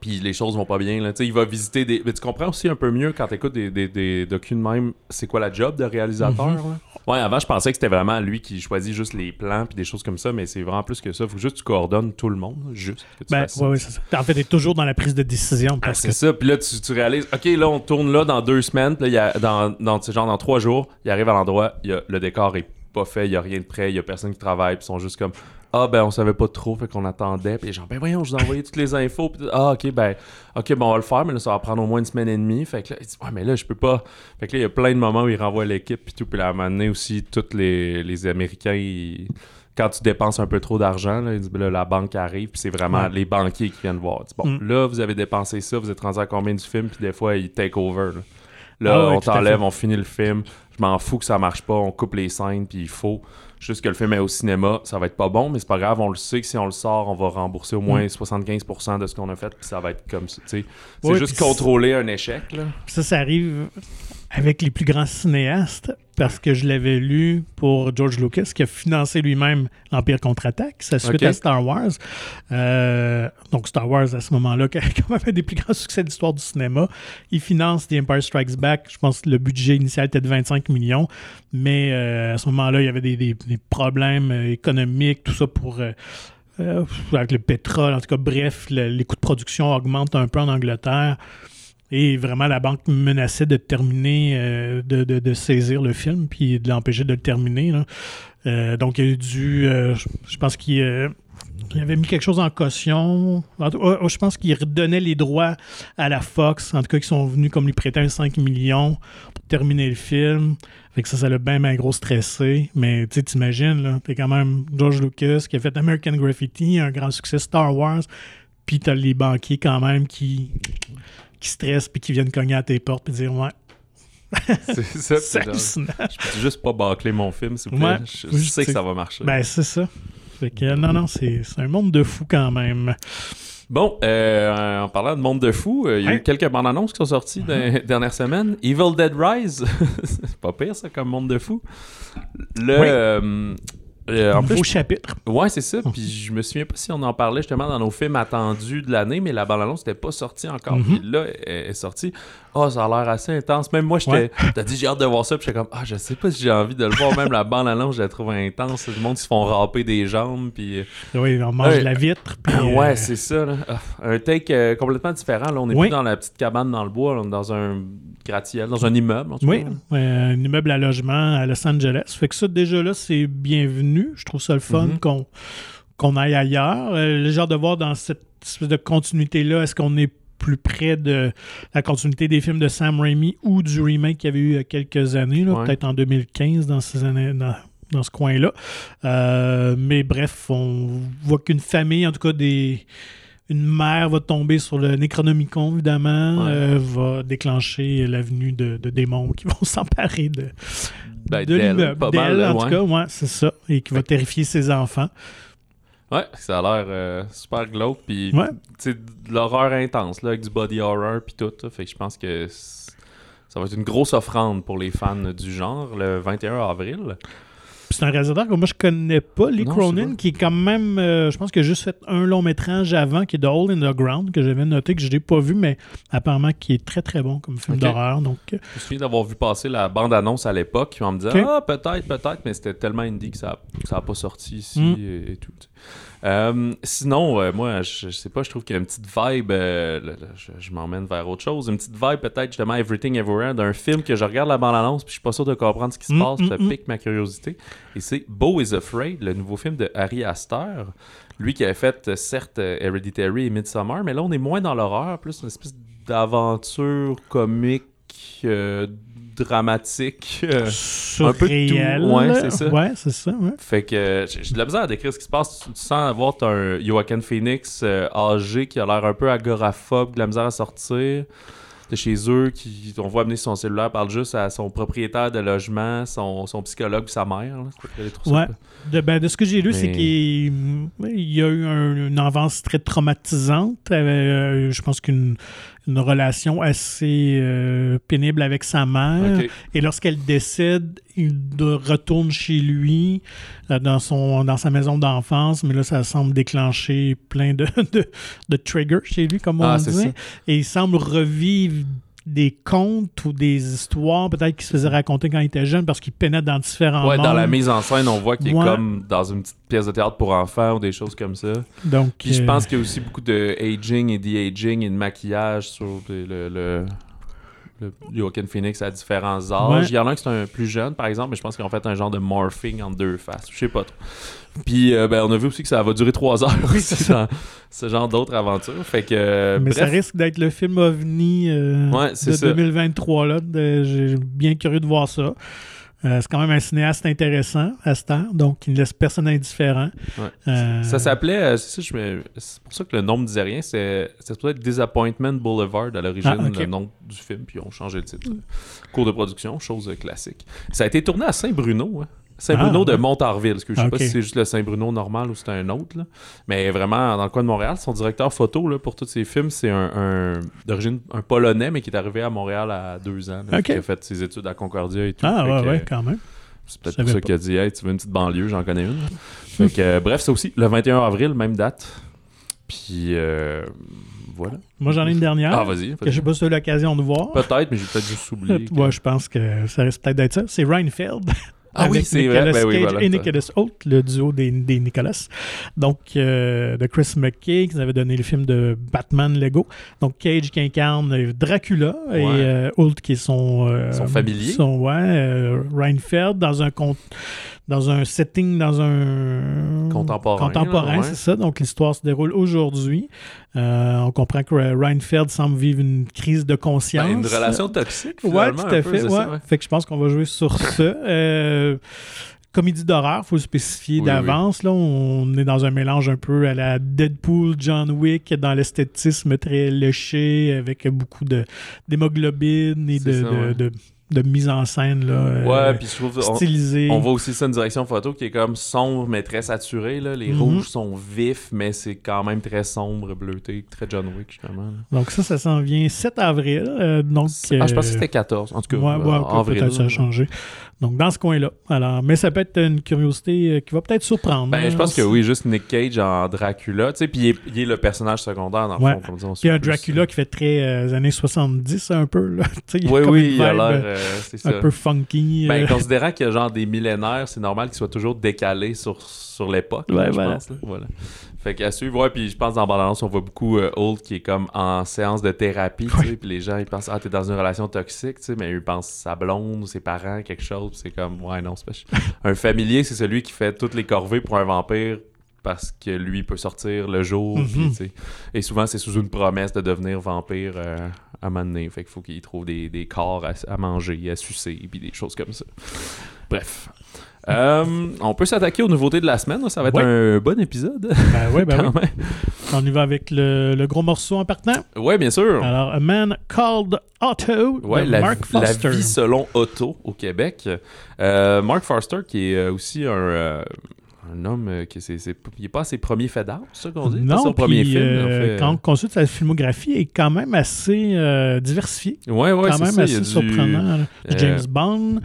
Puis les choses vont pas bien. Là. Tu sais, Il va visiter des. Mais tu comprends aussi un peu mieux quand tu écoutes des, des, des docus de même, c'est quoi la job de réalisateur. Mhm. là? Ouais, avant, je pensais que c'était vraiment lui qui choisit juste les plans puis des choses comme ça, mais c'est vraiment plus que ça. Faut juste que tu coordonnes tout le monde, juste. que tu Ben, fasses ouais, ouais, c'est ça. En fait, t'es toujours dans la prise de décision Ah, parce c'est que ça. Puis là, tu, tu réalises, OK, là, on tourne là dans deux semaines. Puis là, il y a, dans, dans, tu sais, genre, dans trois jours, il arrive à l'endroit, le décor est pas fait, il y a rien de prêt, il y a personne qui travaille. Puis ils sont juste comme, ah, ben, on savait pas trop, fait qu'on attendait. Puis genre, ben, voyons, je vous ai envoyé toutes les infos. Puis, ah, OK, ben, OK, bon, on va le faire, mais là, ça va prendre au moins une semaine et demie. Fait que là, il dit, ouais, mais là, je peux pas. Fait que là, il y a plein de moments où il renvoie l'équipe. Puis tout. Puis là, à un moment donné aussi, tous les, les Américains, ils- quand tu dépenses un peu trop d'argent, là, il dit, ben là, la banque arrive, puis c'est vraiment Ouais. les banquiers qui viennent voir. Dit, bon, Mm. là, vous avez dépensé ça, vous êtes rendu à combien du film, puis des fois, ils take over. Là, Là, Ah ouais, on t'enlève, on finit le film. Je m'en fous que ça marche pas, on coupe les scènes, puis il faut. Juste que le film est au cinéma, ça va être pas bon, mais c'est pas grave, on le sait que si on le sort, on va rembourser au moins 75% de ce qu'on a fait, puis ça va être comme ça. tu sais. C'est Ouais, juste contrôler un échec. Là. Ça, ça arrive avec les plus grands cinéastes parce que je l'avais lu pour George Lucas qui a financé lui-même l'Empire contre-attaque, sa suite à Star Wars. Euh, donc Star Wars, à ce moment-là, quand même un des plus grands succès de l'histoire du cinéma. Il finance The Empire Strikes Back. Je pense que le budget initial était de 25 millions, mais euh, à ce moment-là, il y avait des, des- des problèmes euh, économiques, tout ça pour... euh, avec le pétrole, en tout cas, bref, le- les coûts de production augmentent un peu en Angleterre. Et vraiment, la banque menaçait de terminer, euh, de, de- saisir le film, puis de l'empêcher de le terminer. Euh, donc, il y a eu du. euh, je, pense qu'il il avait mis quelque chose en caution. Oh, oh, je pense qu'il redonnait les droits à la Fox, en tout cas, qui sont venus comme lui prêter un 5 millions pour terminer le film. Fait que ça, ça l'a bien, bien gros stressé. Mais tu t'imagines, là, t'es quand même George Lucas qui a fait American Graffiti, un grand succès Star Wars, puis t'as les banquiers quand même qui qui stressent puis qui viennent cogner à tes portes puis dire ouais C'est ça. hallucinant. je peux juste pas bâcler mon film, s'il vous plaît. Ouais. Je, sais que ça va marcher. ben c'est ça fait que non non c'est un monde de fous quand même Bon, euh, en parlant de monde de fou, euh, il y a eu Ouais. quelques bandes annonces qui sont sorties dans les dernières semaines. Evil Dead Rise, c'est pas pire ça comme monde de fou. Le, Oui. euh, euh, en plus, chapitre Ouais, c'est ça. Puis je me souviens pas si on en parlait justement dans nos films attendus de l'année, mais la bande-annonce n'était pas sortie encore. Mhm. Puis là, elle est sortie. Ah, ça a l'air assez intense. Même moi, j'étais. Ouais. T'as dit, j'ai hâte de voir ça. Puis j'étais comme, ah, je sais pas si j'ai envie de le voir. Même la bande-annonce, je la trouve intense. Le monde, se font râper des jambes. Puis. oui on mange Ouais. de la vitre puis ouais, euh, c'est ça. là. Ah, un take euh, complètement différent. Là, on est Oui. plus dans la petite cabane dans le bois. là, on est dans un gratte-ciel, dans un immeuble. En tout oui, cas. euh, un immeuble à logement à Los Angeles. Fait que ça, déjà là, c'est bienvenu. Je trouve ça le fun Mhm. qu'on aille ailleurs. Euh, le genre de voir dans cette espèce de continuité-là, est-ce qu'on est plus près de la continuité des films de Sam Raimi ou du remake qu'il y avait eu il y a quelques années, Ouais. peut-être en 2015 dans ces années. Dans, dans ce coin-là. Euh, mais bref, on voit qu'une famille, en tout cas des, une mère va tomber sur le Necronomicon, évidemment, Ouais. euh, va déclencher l'avenue de, de démons qui vont s'emparer de, Ben, de l'immeuble. pas mal, en tout cas, ouais, c'est ça. Et qui va terrifier ses enfants. Ouais, ça a l'air euh, super glauque. Puis, Ouais. de l'horreur intense, là, avec du body horror, puis tout. là. Fait que je pense que ça va être une grosse offrande pour les fans du genre le 21 avril. C'est un réalisateur que moi je connais pas, Lee Non, Cronin, pas. qui est quand même, euh, je pense qu'il a juste fait un long métrage avant, qui est The Hole in the Ground, que j'avais noté, que je n'ai pas vu, mais apparemment qui est très très bon comme film d'horreur. Donc, euh, Je me souviens d'avoir vu passer la bande-annonce à l'époque, puis on me disait Ok. Ah, peut-être, peut-être, mais c'était tellement indie que ça n'a pas sorti ici Mm. et, et tout. Euh, sinon, euh, moi, je, je sais pas, je trouve qu'il y a une petite vibe, euh, là, là, je, je m'emmène vers autre chose, une petite vibe peut-être justement Everything Everywhere d'un film que je regarde la bande-annonce puis je suis pas sûr de comprendre ce qui se Mm, passe, puis ça mm, mm. pique ma curiosité. Et c'est Beau is Afraid, le nouveau film de Harry Astor. Lui qui avait fait, certes, Hereditary et Midsommar, mais là, on est moins dans l'horreur, plus une espèce d'aventure comique, dramatique. euh, un peu de tout. Ouais, c'est ça. Ouais, c'est ça. ouais. fait que j'ai de la misère à décrire ce qui se passe. Tu, tu sens avoir un Joaquin Phoenix euh, âgé qui a l'air un peu agoraphobe, de la misère à sortir de chez eux, qui on voit amener son cellulaire, parle juste à son propriétaire de logement, son, son psychologue sa mère. là. Ouais. De, ben, de ce que j'ai lu, c'est qu'il il y a eu un- une avance très traumatisante. euh, je pense qu'une une relation assez euh, pénible avec sa mère. Et lorsqu'elle décède, il retourne chez lui, euh, dans, son, dans sa maison d'enfance, mais là, ça semble déclencher plein de, de, de triggers chez lui, comme on Ah, c'est dit. Et il semble revivre des contes ou des histoires, peut-être qu'il se faisait raconter quand il était jeune, parce qu'il pénètre dans différents Ouais, dans la mise en scène, on voit qu'il Ouais. est comme dans une petite pièce de théâtre pour enfants ou des choses comme ça. Donc, Puis je euh, pense qu'il y a aussi beaucoup de aging et de-aging et de maquillage sur le, le, le- Joaquin Phoenix à différents âges. Ouais. Il y en a un qui est un plus jeune, par exemple, mais je pense qu'ils ont fait un genre de morphing en deux faces. Je sais pas trop. Puis euh, ben, on a vu aussi que ça va durer trois heures Oui, dans ce genre d'autres aventures. Fait que, euh, mais ça risque d'être le film OVNI euh, Ouais, de ça. 2023. Là, de- J'ai bien curieux de voir ça. Euh, c'est quand même un cinéaste intéressant à cette heure, donc il ne laisse personne indifférent. Ouais. Euh, ça s'appelait, euh, c'est pour ça que le nom me disait rien, c'est peut-être Disappointment Boulevard à l'origine, Ah, le nom du film, puis ils ont changé le titre. Cours de production, chose classique. Ça a été tourné à Saint-Bruno, hein. Saint-Bruno Ah, de. Montarville, parce que je sais pas si c'est juste le Saint-Bruno normal ou c'est un autre, là. mais vraiment dans le coin de Montréal. Son directeur photo là, pour tous ses films, c'est un, un- d'origine un Polonais, mais qui est arrivé à Montréal à deux ans, là, qui a fait ses études à Concordia et tout. Ah, ouais, que, ouais, quand même. c'est peut-être pour ça qu'il a dit Hey, tu veux une petite banlieue, j'en connais une. fait que, euh, bref, c'est aussi le 21 avril, même date. Puis euh, voilà. Moi, j'en ai une dernière Ah, vas-y. que je sais pas si tu as eu l'occasion de voir. Peut-être, mais j'ai peut-être juste oublié. que- Ouais, je pense que ça risque peut-être d'être ça. C'est Reinfeld. Ah oui, c'est Nicolas vrai. Ben oui, Cage voilà. et Nicholas Hoult, le duo des, des Nicolas. Donc, euh, de Chris McKay, qui avait donné le film de Batman Lego. Donc, Cage qui incarne Dracula et euh, Hoult qui est son... euh, Son familier. Son, ouais, euh, Reinfeld dans un, con- dans un setting, dans un... Contemporain, Contemporain, ouais. c'est ça. Donc, l'histoire se déroule aujourd'hui. Euh, on comprend que Reinfeld semble vivre une crise de conscience. Ben, une relation toxique. Ouais, tout à un peu, fait. c'est ouais. ça, ouais. Fait que je pense qu'on va jouer sur ça. Euh, comédie d'horreur, faut le spécifier Oui, d'avance. Là, on est dans un mélange un peu à la Deadpool, John Wick, dans l'esthétisme très léché, avec beaucoup de d'hémoglobine et de, C'est ça, de, ouais. de- de mise en scène là, euh, Ouais, puis je trouve. on- stylisée. On voit aussi ça une direction photo qui est comme sombre mais très saturée. Là. Les Mhm. rouges sont vifs, mais c'est quand même très sombre, bleuté, très John Wick justement. là. Donc ça, ça s'en vient 7 avril. euh, donc, Ah, je pense que euh, c'était 14. En tout cas, Ouais, euh, avril. peut-être ça a changé. Donc, dans ce coin-là. Alors, mais ça peut être une curiosité euh, qui va peut-être surprendre. Ben, hein, je pense que oui, juste Nick Cage en Dracula, tu sais, puis il, est- il est le personnage secondaire dans le fond, comme disons. Puis un Dracula qui fait très euh, années 70 un peu. Là. Il Oui, oui, il a l'air, euh, euh, c'est ça. un peu funky. Ben, euh, considérant qu'il y a genre des millénaires, c'est normal qu'il soit toujours décalé sur, sur l'époque, là, Ouais, je voilà. pense. là. Voilà. Fait qu'à suivre, ouais, puis je pense dans Balance, on voit beaucoup euh, Holt qui est comme en séance de thérapie, tu sais, puis les gens, ils pensent, ah, t'es dans une relation toxique, tu sais, mais ils pensent sa blonde ou ses parents, quelque chose, c'est comme, ouais, non, c'est pas... un familier, c'est celui qui fait toutes les corvées pour un vampire parce que lui peut sortir le jour, Mhm. et souvent c'est sous une promesse de devenir vampire euh, à un moment donné, fait qu'il faut qu'il trouve des, des corps à, à manger, à sucer, puis des choses comme ça. Bref. Euh, on peut s'attaquer aux nouveautés de la semaine. là. Ça va être Ouais. un bon épisode. Ben oui, ben quand oui. même. On y va avec le, le gros morceau en partant. Ouais, bien sûr. Alors, A Man Called Otto Ouais, de la, Mark la Foster. vie selon Otto au Québec. Euh, Mark Foster, qui est aussi un, un homme euh, qui c'est, c'est- il est pas à ses premiers faits d'art, c'est ça qu'on dit? Non, son premier puis, film. euh, en fait. quand on consulte sa filmographie, est quand même assez euh, diversifiée. Ouais, ouais, quand c'est même ça. assez surprenant. Du euh, James Bond,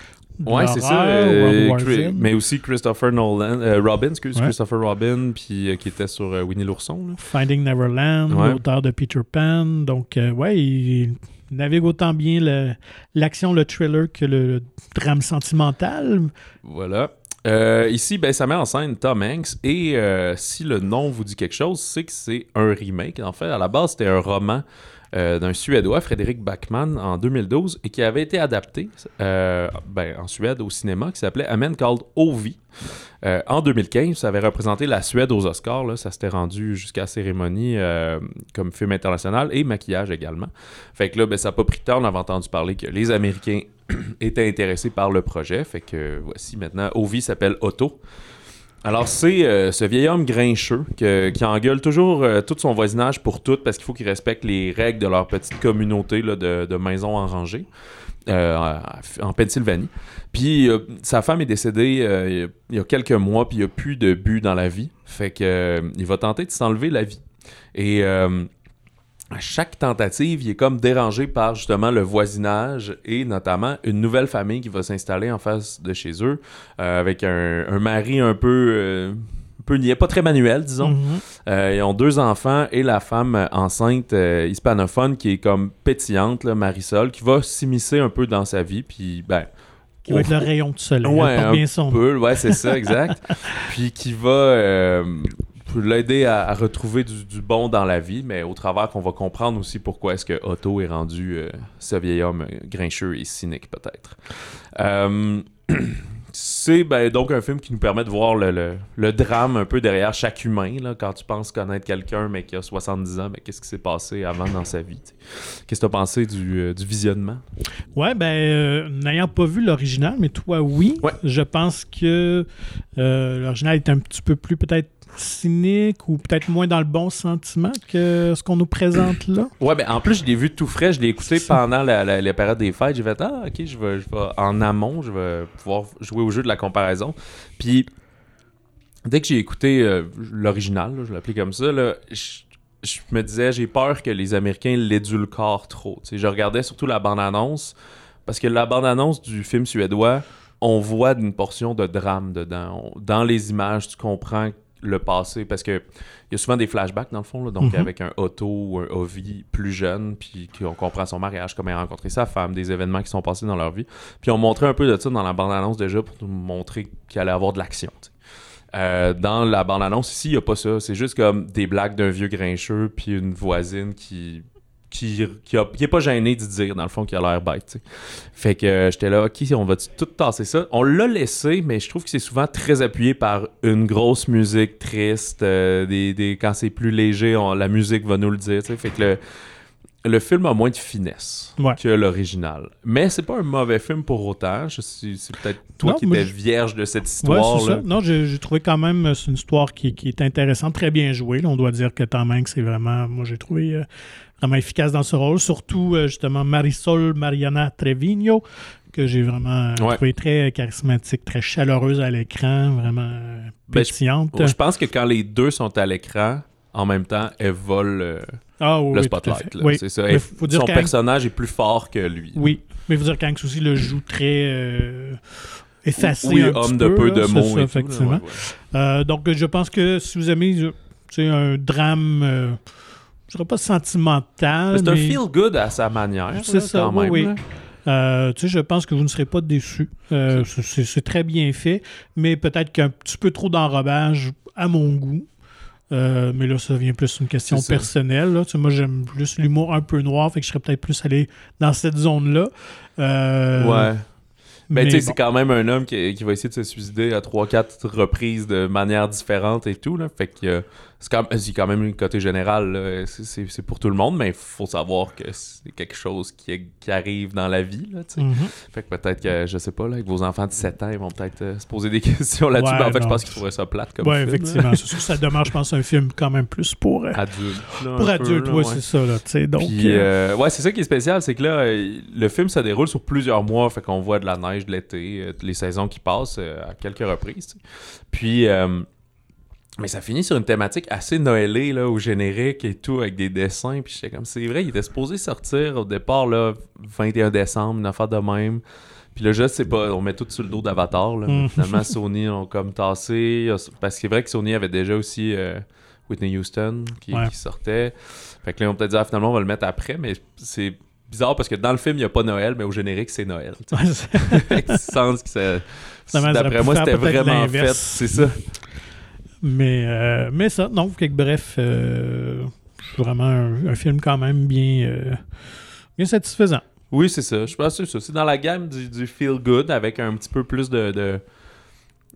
Ouais, c'est ça. euh, Chris- mais aussi Christopher Nolan, euh, Robin, excuse, Ouais. Christopher Robin, puis euh, qui était sur Winnie l'ourson. là. Finding Neverland, Ouais. l'auteur de Peter Pan. Donc, ouais, il navigue autant bien le- l'action, le, thriller que le drame sentimental. Voilà. Euh, ici, ben, ça met en scène Tom Hanks et euh, si le nom vous dit quelque chose, c'est que c'est un remake. En fait, à la base, c'était un roman euh, d'un Suédois, Frédéric Backman, en 2012 et qui avait été adapté euh, ben, en Suède au cinéma qui s'appelait A Man Called Ovi. Euh, en 2015, ça avait représenté la Suède aux Oscars. Là, ça s'était rendu jusqu'à cérémonie comme film international et maquillage également. Fait que là, ben, ça n'a pas pris de temps. On avait entendu parler que les Américains étaient intéressés par le projet. Fait que voici maintenant, Ovi s'appelle Otto. Alors, c'est euh, ce vieil homme grincheux qui engueule toujours euh, tout son voisinage pour tout parce qu'il faut qu'il respecte les règles de leur petite communauté de, maisons en rangée euh, en Pennsylvanie. Puis sa femme est décédée il y a- quelques mois, puis il n'y a plus de but dans la vie. Fait que euh, il va tenter de s'enlever la vie. Et à chaque tentative, il est comme dérangé par justement le voisinage et notamment une nouvelle famille qui va s'installer en face de chez eux euh, avec un, un mari un peu, euh, un peu niais, pas très manuel, disons. Mhm. Euh, ils ont deux enfants et la femme enceinte hispanophone qui est comme pétillante, là, Marisol, qui va s'immiscer un peu dans sa vie. Puis, ben, Qui va être le rayon de soleil. Ouais, Elle porte un bien son nom. peu, ouais, c'est ça, exact. Puis qui va euh, l'aider à, à retrouver du, du bon dans la vie, mais au travers qu'on va comprendre aussi pourquoi est-ce que Otto est rendu euh, ce vieil homme grincheux et cynique, peut-être. Euh, c'est ben, donc un film qui nous permet de voir le, le- le drame un peu derrière chaque humain. Là, quand tu penses connaître quelqu'un, mais qui a 70 ans, ben, qu'est-ce qui s'est passé avant dans sa vie? Qu'est-ce que tu as pensé du, euh, du visionnement? Ouais, ben, euh, n'ayant pas vu l'original, mais toi, oui. Ouais. Je pense que euh, l'original est un petit peu plus peut-être cynique ou peut-être moins dans le bon sentiment que ce qu'on nous présente là? Ouais, ben en plus, je l'ai vu tout frais. Je l'ai écouté pendant la, la- la période des fêtes. J'ai fait Ah, ok, je vais, je vais en amont, je vais pouvoir jouer au jeu de la comparaison. Puis, dès que j'ai écouté euh, l'original, je l'appelais comme ça, là, je, je me disais, j'ai peur que les Américains l'édulcorent trop. Tu sais, je regardais surtout la bande-annonce parce que la bande-annonce du film suédois, on voit une portion de drame dedans. On- dans les images, tu comprends le passé parce que il y a souvent des flashbacks dans le fond, là, donc Mhm. avec un Otto ou un Ovi plus jeune, puis qu'on comprend son mariage, comment il a rencontré sa femme, des événements qui sont passés dans leur vie. Puis on montrait un peu de ça dans la bande-annonce déjà pour nous montrer qu'il allait avoir de l'action. Euh, dans la bande-annonce ici, il n'y a pas ça. C'est juste comme des blagues d'un vieux grincheux, puis une voisine qui qui, qui, a- qui est pas gêné de dire, dans le fond, qu'il a l'air bête. Fait que euh, j'étais là, ok, on va tout tasser ça? On l'a laissé, mais je trouve que c'est souvent très appuyé par une grosse musique triste. euh, des, des- quand c'est plus léger, on- la musique va nous le dire. tu sais. Fait que le, le film a moins de finesse Ouais. que l'original. Mais c'est pas un mauvais film pour autant. Je suis- C'est peut-être toi Non, qui étais vierge de cette Ouais, histoire. c'est ça. Non, j'ai trouvé quand même euh, c'est une histoire qui, qui est intéressante, très bien jouée. là. On doit dire que Tom Hanks est vraiment, moi j'ai trouvé euh, vraiment efficace dans ce rôle. Surtout euh, justement Marisol Mariana Trevino, que j'ai vraiment Ouais. trouvé très charismatique, très chaleureuse à l'écran, vraiment Ben, je- pétillante. Je pense que quand les deux sont à l'écran, en même temps, elles volent euh, Ah oui, le oui, spotlight. Oui. C'est ça. Mais Et faut dire son personnage est plus fort que lui. Oui, mais il faut dire qu'Hanks aussi le joue très euh, effacé Oui, un homme petit de peu de c'est mots. ça, et tout, là, effectivement. ouais, ouais. Euh, donc, je pense que si vous aimez euh, tu sais, un drame, euh, je dirais pas sentimental, Mais C'est un mais feel-good à sa manière. C'est ça, quand oui, même, oui. là. euh, tu sais, je pense que vous ne serez pas déçus. Euh, c'est- c'est c'est très bien fait, mais peut-être qu'un petit peu trop d'enrobage à mon goût. Euh, mais là, ça vient plus une question personnelle. là. Tu sais, moi, j'aime plus l'humour un peu noir, fait que je serais peut-être plus allé dans cette zone-là. Euh, Ouais. Ben, mais tu sais, bon. c'est quand même un homme qui, qui va essayer de se suicider à 3-4 reprises de manière différente et tout. Là. Fait que c'est quand, quand même une côté général. C'est- pour tout le monde, mais il faut savoir que c'est quelque chose qui, qui arrive dans la vie. Là. Mhm. Fait que peut-être que, je sais pas, là, avec vos enfants de 7 ans, ils vont peut-être euh, se poser des questions là-dessus. Ouais, mais en fait, je pense qu'ils trouveraient ça plate comme Ouais, film. effectivement. c'est sûr ça demeure, je pense, un film quand même plus pour, euh, Adulte. là, pour adultes. là, ouais, c'est ça. Là, donc, Puis, euh, euh, ouais, c'est ça qui est spécial, c'est que là, le film se déroule sur plusieurs mois, fait qu'on voit de la neige de l'été, les saisons qui passent à quelques reprises. Puis, euh, mais ça finit sur une thématique assez noëlée, là, au générique et tout, avec des dessins. Puis j'étais comme, c'est vrai, il était supposé sortir au départ, là, 21 décembre, une affaire de même. Puis là, je sais pas, on met tout sur le dos d'Avatar, là. Mm. Finalement, Sony ont comme tassé, parce que c'est vrai que Sony avait déjà aussi euh, Whitney Houston qui, Ouais. qui sortait. Fait que là, on peut peut-être dire, ah, finalement, on va le mettre après, mais c'est bizarre parce que dans le film, il n'y a pas Noël, mais au générique, c'est Noël. Ouais, sens que ça- D'après moi, c'était vraiment fait. C'est ça. Mais, euh, mais ça, non, bref, euh, c'est vraiment un, film quand même bien, euh, bien satisfaisant. Oui, c'est ça. Je pense que c'est ça. C'est dans la gamme du, feel good avec un petit peu plus de, de,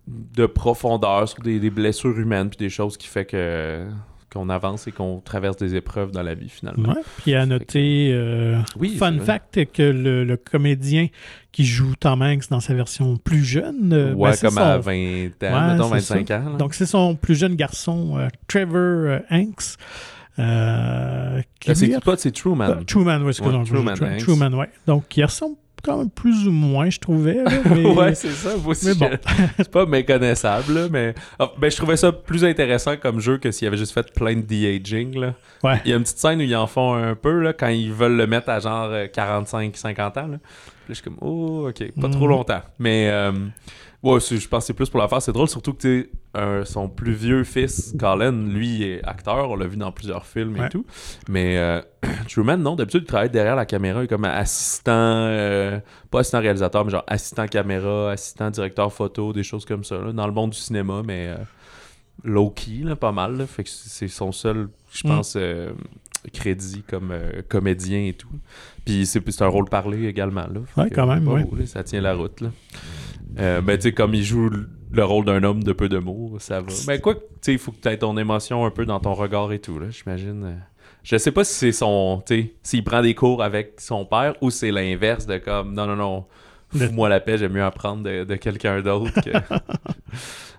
de profondeur sur des, des blessures humaines puis des choses qui fait que qu'on avance et qu'on traverse des épreuves dans la vie finalement. Ouais. Puis à noter, euh, Oui, fun c'est fact, que le, le comédien qui joue Tom Hanks dans sa version plus jeune, euh, ouais, ben, c'est comme à son- 20 ans, Ouais, mettons c'est 25 ans. là. Donc, c'est son plus jeune garçon, euh, Trevor Hanks. euh, Ah, c'est pas, c'est Truman. Truman, oui, je- Truman Tru- Hanks. Truman, ouais. Donc, il ressemble quand même plus ou moins, je trouvais. là, mais, ouais, c'est ça. Moi aussi, bon. c'est pas méconnaissable, là, mais ah, ben, je trouvais ça plus intéressant comme jeu que s'il avait juste fait plein de de-aging. là. Ouais. Il y a une petite scène où ils en font un peu là, quand ils veulent le mettre à genre 45-50 ans. Là. Puis là, je suis comme, oh, ok, pas trop Mhm. longtemps. Mais euh, ouais, je pense que c'est plus pour la faire. C'est drôle, surtout que un- son plus vieux fils, Colin, lui, il est acteur. On l'a vu dans plusieurs films et Ouais. tout. Mais euh, Truman, non, d'habitude, il travaille derrière la caméra. Il est comme assistant, euh, pas assistant réalisateur, mais genre assistant caméra, assistant directeur photo, des choses comme ça, là, dans le monde du cinéma, mais euh, low-key, pas mal. là. Fait que c'est son seul, je Mm. pense, euh, crédit comme euh, comédien et tout. Puis c'est un rôle parlé également. Là. Ouais, que, quand même, là, ça tient la route. Là. Euh, ben, tu sais, comme il joue le- le rôle d'un homme de peu de mots, ça va. Ben, quoi tu sais, il faut que tu aies ton émotion un peu dans ton regard et tout, là, j'imagine. Je sais pas si c'est son, tu sais, s'il prend des cours avec son père ou c'est l'inverse de comme, non, non, non, fous-moi la paix, j'aime mieux apprendre de, de quelqu'un d'autre que...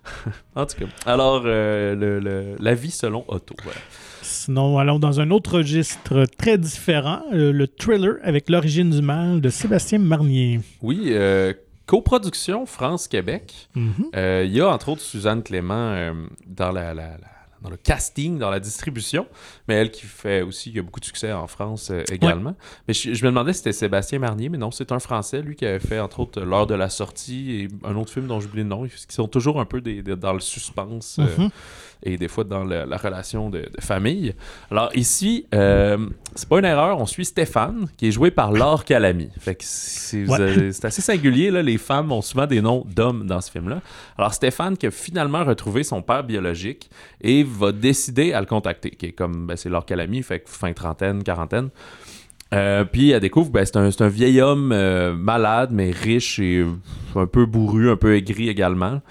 en tout cas, alors, euh, le, le- la vie selon Otto. Sinon, allons dans un autre registre très différent, euh, le thriller avec l'origine du mal de Sébastien Marnier. Oui, euh, coproduction France-Québec. Mhm. Euh, Il y a entre autres Suzanne Clément euh, dans, la, la- la- dans le casting, dans la distribution, mais elle qui fait aussi, qui a beaucoup de succès en France euh, également. Mais je, je me demandais si c'était Sébastien Marnier, mais non, c'est un Français, lui, qui avait fait entre autres L'heure de la sortie et un autre film dont j'oublie le nom, qui sont toujours un peu des, des- dans le suspense. Mhm. Et des fois dans le- la relation de, de famille. Alors ici, euh, c'est pas une erreur, on suit Stéphane, qui est joué par Laure Calamy. Fait que c'est Ouais. assez singulier, là, les femmes ont souvent des noms d'hommes dans ce film-là. Alors Stéphane qui a finalement retrouvé son père biologique et va décider à le contacter, qui est comme, ben, c'est Laure Calamy, fait que fin trentaine, quarantaine. Euh, puis elle découvre, ben, c'est un, c'est un vieil homme euh, malade, mais riche et un peu bourru, un peu aigri également,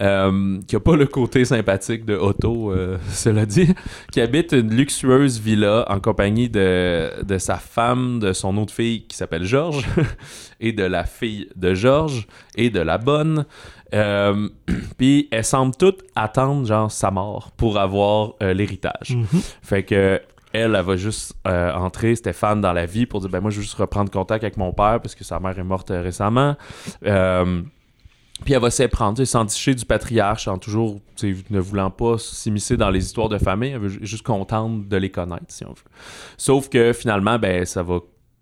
euh, qui a pas le côté sympathique de Otto, euh, cela dit, qui habite une luxueuse villa en compagnie de, de sa femme, de son autre fille qui s'appelle Georges, et de la fille de Georges, et de la bonne. Euh, puis elles semblent toutes attendre genre sa mort pour avoir l'héritage. Mhm. Fait que elle, elle va juste euh, entrer, Stéphane, dans la vie pour dire ben moi je veux juste reprendre contact avec mon père parce que sa mère est morte euh, récemment. Euh, puis elle va s'éprendre, s'enticher du patriarche en toujours ne voulant pas s'immiscer dans les histoires de famille, elle veut ju- juste contente de les connaître, si on veut. Sauf que finalement, ben ça va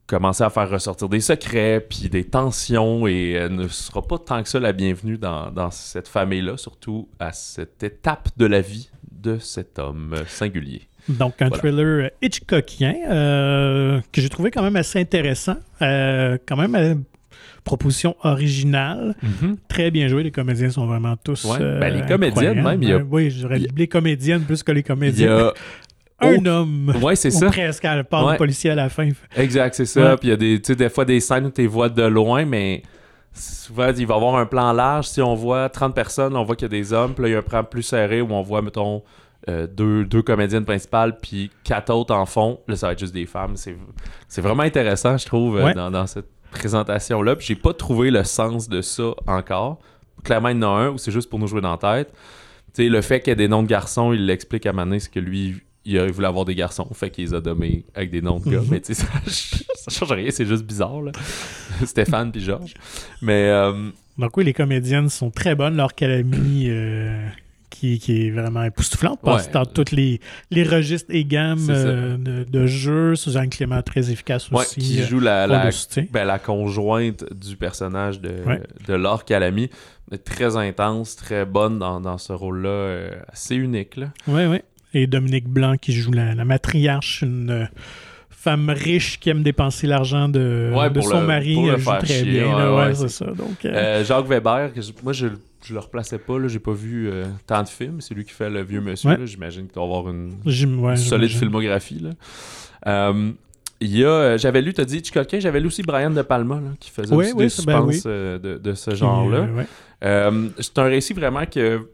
commencer à faire ressortir des secrets, puis des tensions, et elle ne sera pas tant que ça la bienvenue dans, dans cette famille-là, surtout à cette étape de la vie de cet homme euh, singulier. Donc, un Voilà. thriller Hitchcockien euh, que j'ai trouvé quand même assez intéressant. Euh, quand même, euh, proposition originale. Très bien joué. Les comédiens sont vraiment tous. Ouais. euh, Ben, les comédiennes, même, il y a- Euh, oui, j'aurais dit les comédiennes plus que les comédiens. Un Oh, homme. Ouais, c'est Ou ça. presque, Ouais. de policier à la fin. Exact, c'est ça. Ouais. Puis il y a des, des fois des scènes où tu les vois de loin, mais souvent il va y avoir un plan large. Si on voit 30 personnes, on voit qu'il y a des hommes. Puis là, il y a un plan plus serré où on voit, mettons, euh, deux, deux comédiennes principales, puis quatre autres en fond. Là, ça va être juste des femmes. C'est, c'est vraiment intéressant, je trouve, euh, Ouais. dans, dans cette présentation-là. Puis j'ai pas trouvé le sens de ça encore. Clairement, il y en a un où c'est juste pour nous jouer dans la tête. Tu sais, le fait qu'il y ait des noms de garçons, il l'explique à Mané, c'est que lui, il voulu avoir des garçons, fait qu'il les a nommés avec des noms de gars. Mhm. Mais tu sais, ça, ça change rien, c'est juste bizarre, là. Stéphane puis Georges. Mais, euh, Donc, oui, les comédiennes sont très bonnes. Leur calamie. euh, Qui, qui est vraiment époustouflante, passe Ouais. dans tous les, les registres et gammes euh, de, de jeux. Suzanne Clément, très efficace ouais, aussi. qui euh, joue la, la, ben, la conjointe du personnage de, Ouais. de Laure Calamy. Très intense, très bonne dans, dans ce rôle-là, euh, assez unique, là. Oui, oui. Et Dominique Blanc qui joue la, la matriarche, une femme riche qui aime dépenser l'argent de, Ouais, de son le- mari. pour le faire très chier, bien. ouais, là, ouais, ouais, c'est c'est- ça. Donc, euh, Euh, Jacques Weber, que je- moi je, le replaçais pas, là, j'ai pas vu euh, tant de films. C'est lui qui fait le vieux monsieur. Ouais. J'imagine qu'il doit avoir une solide filmographie. Là. Euh, il y a, euh, j'avais lu, t'as dit Hitchcockien, j'avais lu aussi Brian De Palma là, qui faisait Oui, aussi oui, des ben suspenses oui. euh, de, de ce genre-là. ouais. C'est un récit vraiment que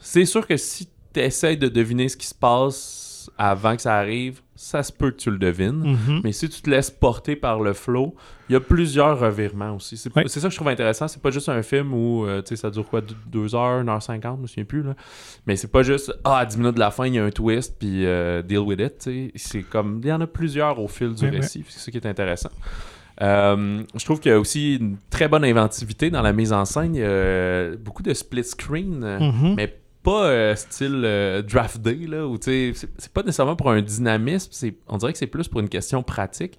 c'est sûr que si tu essaies de deviner ce qui se passe avant que ça arrive, ça se peut que tu le devines. Mhm. Mais si tu te laisses porter par le flow, il y a plusieurs revirements aussi. C'est ça que je trouve intéressant. C'est pas juste un film où euh, tu sais, ça dure quoi 2 heures, 1 heure 50, je me souviens plus. Là. Mais c'est pas juste Ah, à 10 minutes de la fin, il y a un twist, puis euh, deal with it. C'est comme il y en a plusieurs au fil du récit. C'est ça qui est intéressant. Euh, je trouve qu'il y a aussi une très bonne inventivité dans la mise en scène. Il y a beaucoup de split screen. Mhm. mais pas euh, style euh, draft day là où c'est- pas nécessairement pour un dynamisme on dirait que c'est plus pour une question pratique.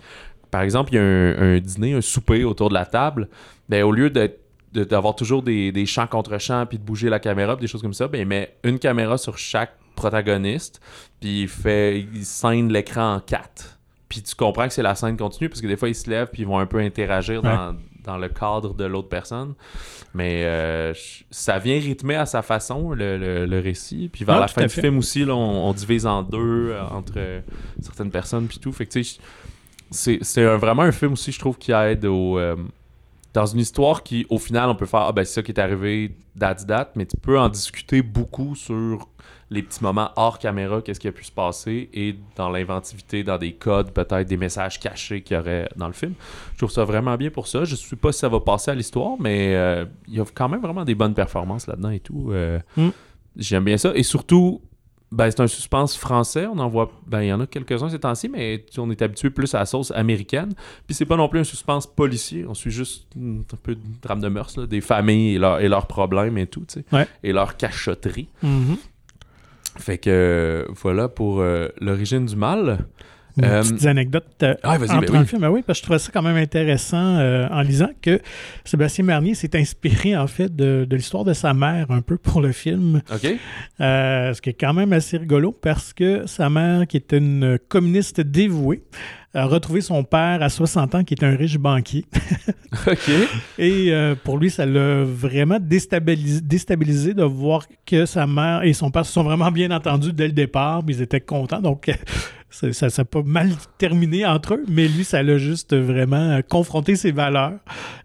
Par exemple il y a un, dîner un souper autour de la table ben au lieu d'être d'avoir toujours des, des champs contre champs puis de bouger la caméra puis des choses comme ça ben il met une caméra sur chaque protagoniste puis il fait il scène l'écran en quatre. Puis tu comprends que c'est la scène continue parce que des fois ils se lèvent puis ils vont un peu interagir dans, dans le cadre de l'autre personne mais euh, ça vient rythmer à sa façon le, le- le récit. Puis vers Ah, la fin du film aussi, là, on, on divise en deux euh, entre euh, certaines personnes puis tout. Fait que tu sais, c'est vraiment un film aussi, je trouve, qui aide au, dans une histoire qui, au final, on peut faire ah ben c'est ça qui est arrivé, date date, mais tu peux en discuter beaucoup sur les petits moments hors caméra, qu'est-ce qui a pu se passer, et dans l'inventivité, dans des codes, peut-être des messages cachés qu'il y aurait dans le film. Je trouve ça vraiment bien pour ça. Je sais pas si ça va passer à l'histoire, mais euh, il y a quand même vraiment des bonnes performances là-dedans et tout. Euh, Mm. J'aime bien ça. Et surtout, ben, c'est un suspense français. On en voit, ben, il y en a quelques-uns ces temps-ci, mais on est habitué plus à la sauce américaine. Puis c'est pas non plus un suspense policier. On suit juste mm, un peu de drame de mœurs, là, des familles et, leur- et leurs problèmes et tout, tu sais. Ouais. Et leur cachotterie. Mhm. Fait que euh, voilà pour euh, l'origine du mal. Des Euh, petites anecdotes euh, Ah, entre ben oui. le film. Ben oui, parce que je trouvais ça quand même intéressant euh, en lisant que Sébastien Marnier s'est inspiré en fait de, de l'histoire de sa mère un peu pour le film. OK? Euh, ce qui est quand même assez rigolo parce que sa mère, qui était une communiste dévouée, a retrouvé son père à 60 ans qui est un riche banquier. OK. Et euh, pour lui, ça l'a vraiment déstabilisé, déstabilisé de voir que sa mère et son père se sont vraiment bien entendus dès le départ, puis ils étaient contents. Donc, euh, ça ça s'est pas mal terminé entre eux, mais lui, ça l'a juste vraiment euh, confronté ses valeurs.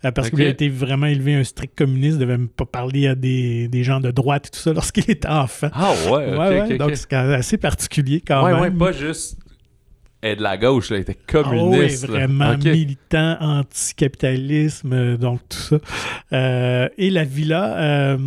euh, parce qu'il a été vraiment élevé un strict communiste, il devait même pas parler à des, des gens de droite et tout ça lorsqu'il était enfant. Ah ouais, donc c'est assez particulier quand ouais, même. ouais, pas juste être de la gauche, là, il était Ah oui, communiste. vraiment Ok. militant, anticapitalisme, euh, donc tout ça. Euh, et la villa euh,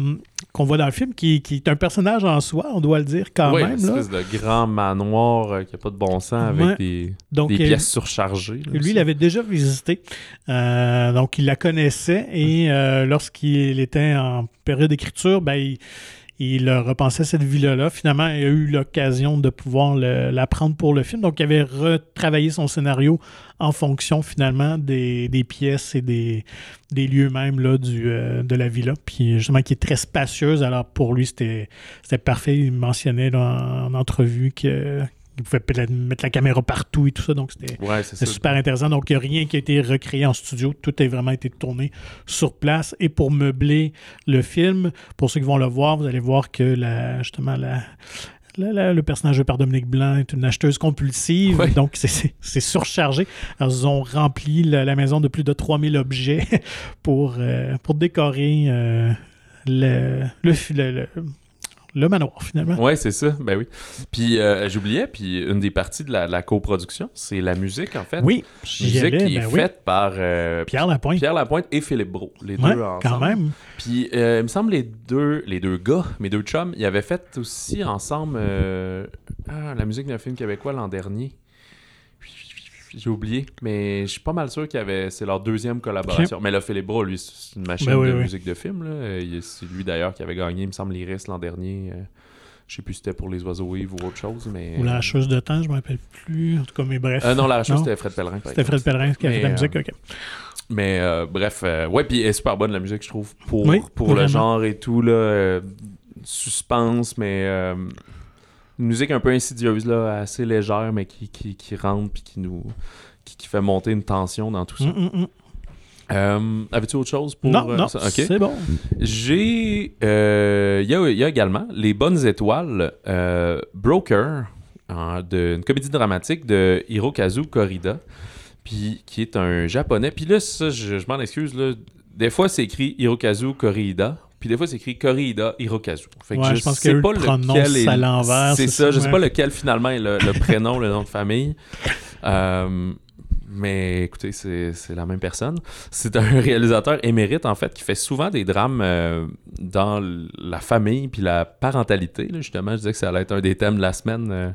qu'on voit dans le film, qui, qui est un personnage en soi, on doit le dire quand Ouais, même. une Là. espèce de grand manoir euh, qui a pas de bon sens avec Ouais. des, Donc, des pièces surchargées. là, Lui, il avait déjà visité, donc il la connaissait et euh, lorsqu'il était en période d'écriture, ben, il, il repensait cette villa-là. Finalement, il a eu l'occasion de pouvoir le- la prendre pour le film. Donc, il avait retravaillé son scénario en fonction finalement des, pièces et des, lieux même euh, de la villa. Puis justement, qui est très spacieuse. Alors, pour lui, c'était parfait. Il mentionnait là, en, entrevue que il pouvait peut-être mettre la caméra partout et tout ça. Donc, c'était Ouais, super intéressant. Donc, il n'y a rien qui a été recréé en studio. Tout a vraiment été tourné sur place. Et pour meubler le film, pour ceux qui vont le voir, vous allez voir que la, justement la, le personnage joué par Dominique Blanc est une acheteuse compulsive. Donc, c'est- surchargé. Alors, ils ont rempli la, la maison de plus de 3000 objets pour, euh, pour décorer euh, le, le, le, le- le manoir, finalement. Ouais, c'est ça. Ben oui. Puis euh, j'oubliais, puis une des parties de la, coproduction, c'est la musique en fait. Oui, Musique allais, qui est ben oui. faite par euh, Pierre Lapointe. Pierre Lapointe et Philippe Brault, les Ouais, deux ensemble. quand même. Puis euh, il me semble les deux, les deux gars, mes deux chums, ils avaient fait aussi ensemble euh, ah, la musique d'un film québécois l'an dernier. J'ai oublié, mais je suis pas mal sûr qu'il y avait. C'est leur deuxième collaboration. Mais là, Philippe Brault, lui, c'est une machine Ben oui, de oui. musique de film. Euh, C'est lui d'ailleurs qui avait gagné, il me semble, l'Iris l'an dernier. Euh, je sais plus si c'était pour les oiseaux Yves ou autre chose, mais. Ou la hacheuse de temps, je ne me rappelle plus. En tout cas, mais bref. Euh, non, la chose c'était Fred Pellerin. C'était. Fred Pellerin qui a fait la musique, euh, ok. Mais euh, bref, euh, ouais, puis elle est super bonne la musique, je trouve, pour, Oui, pour le genre et tout, là, euh, suspense, mais euh, une musique un peu insidieuse, là, assez légère, mais qui, qui, qui rentre puis qui nous qui, qui fait monter une tension dans tout ça. Mm, mm, mm. Euh, Avais-tu autre chose pour Non, euh, non, c'est bon. J'ai. euh, Il y, a, il y a également Les Bonnes Étoiles, euh, Broker, en- de, une comédie dramatique de Hirokazu Korida, puis qui est un japonais. Puis là, ça, je, je m'en excuse, là. Des fois, c'est écrit Hirokazu Korida, puis des fois, c'est écrit Korida Hirokazu. Fait que Ouais, je, je pense sais qu'eux pas le lequel est- à l'envers, C'est ça, ça, je sais pas lequel finalement est le, le prénom, le nom de famille. Euh, mais écoutez, c'est la même personne. C'est un réalisateur émérite, en fait, qui fait souvent des drames euh, dans la famille puis la parentalité. là. Justement, je disais que ça allait être un des thèmes de la semaine. euh.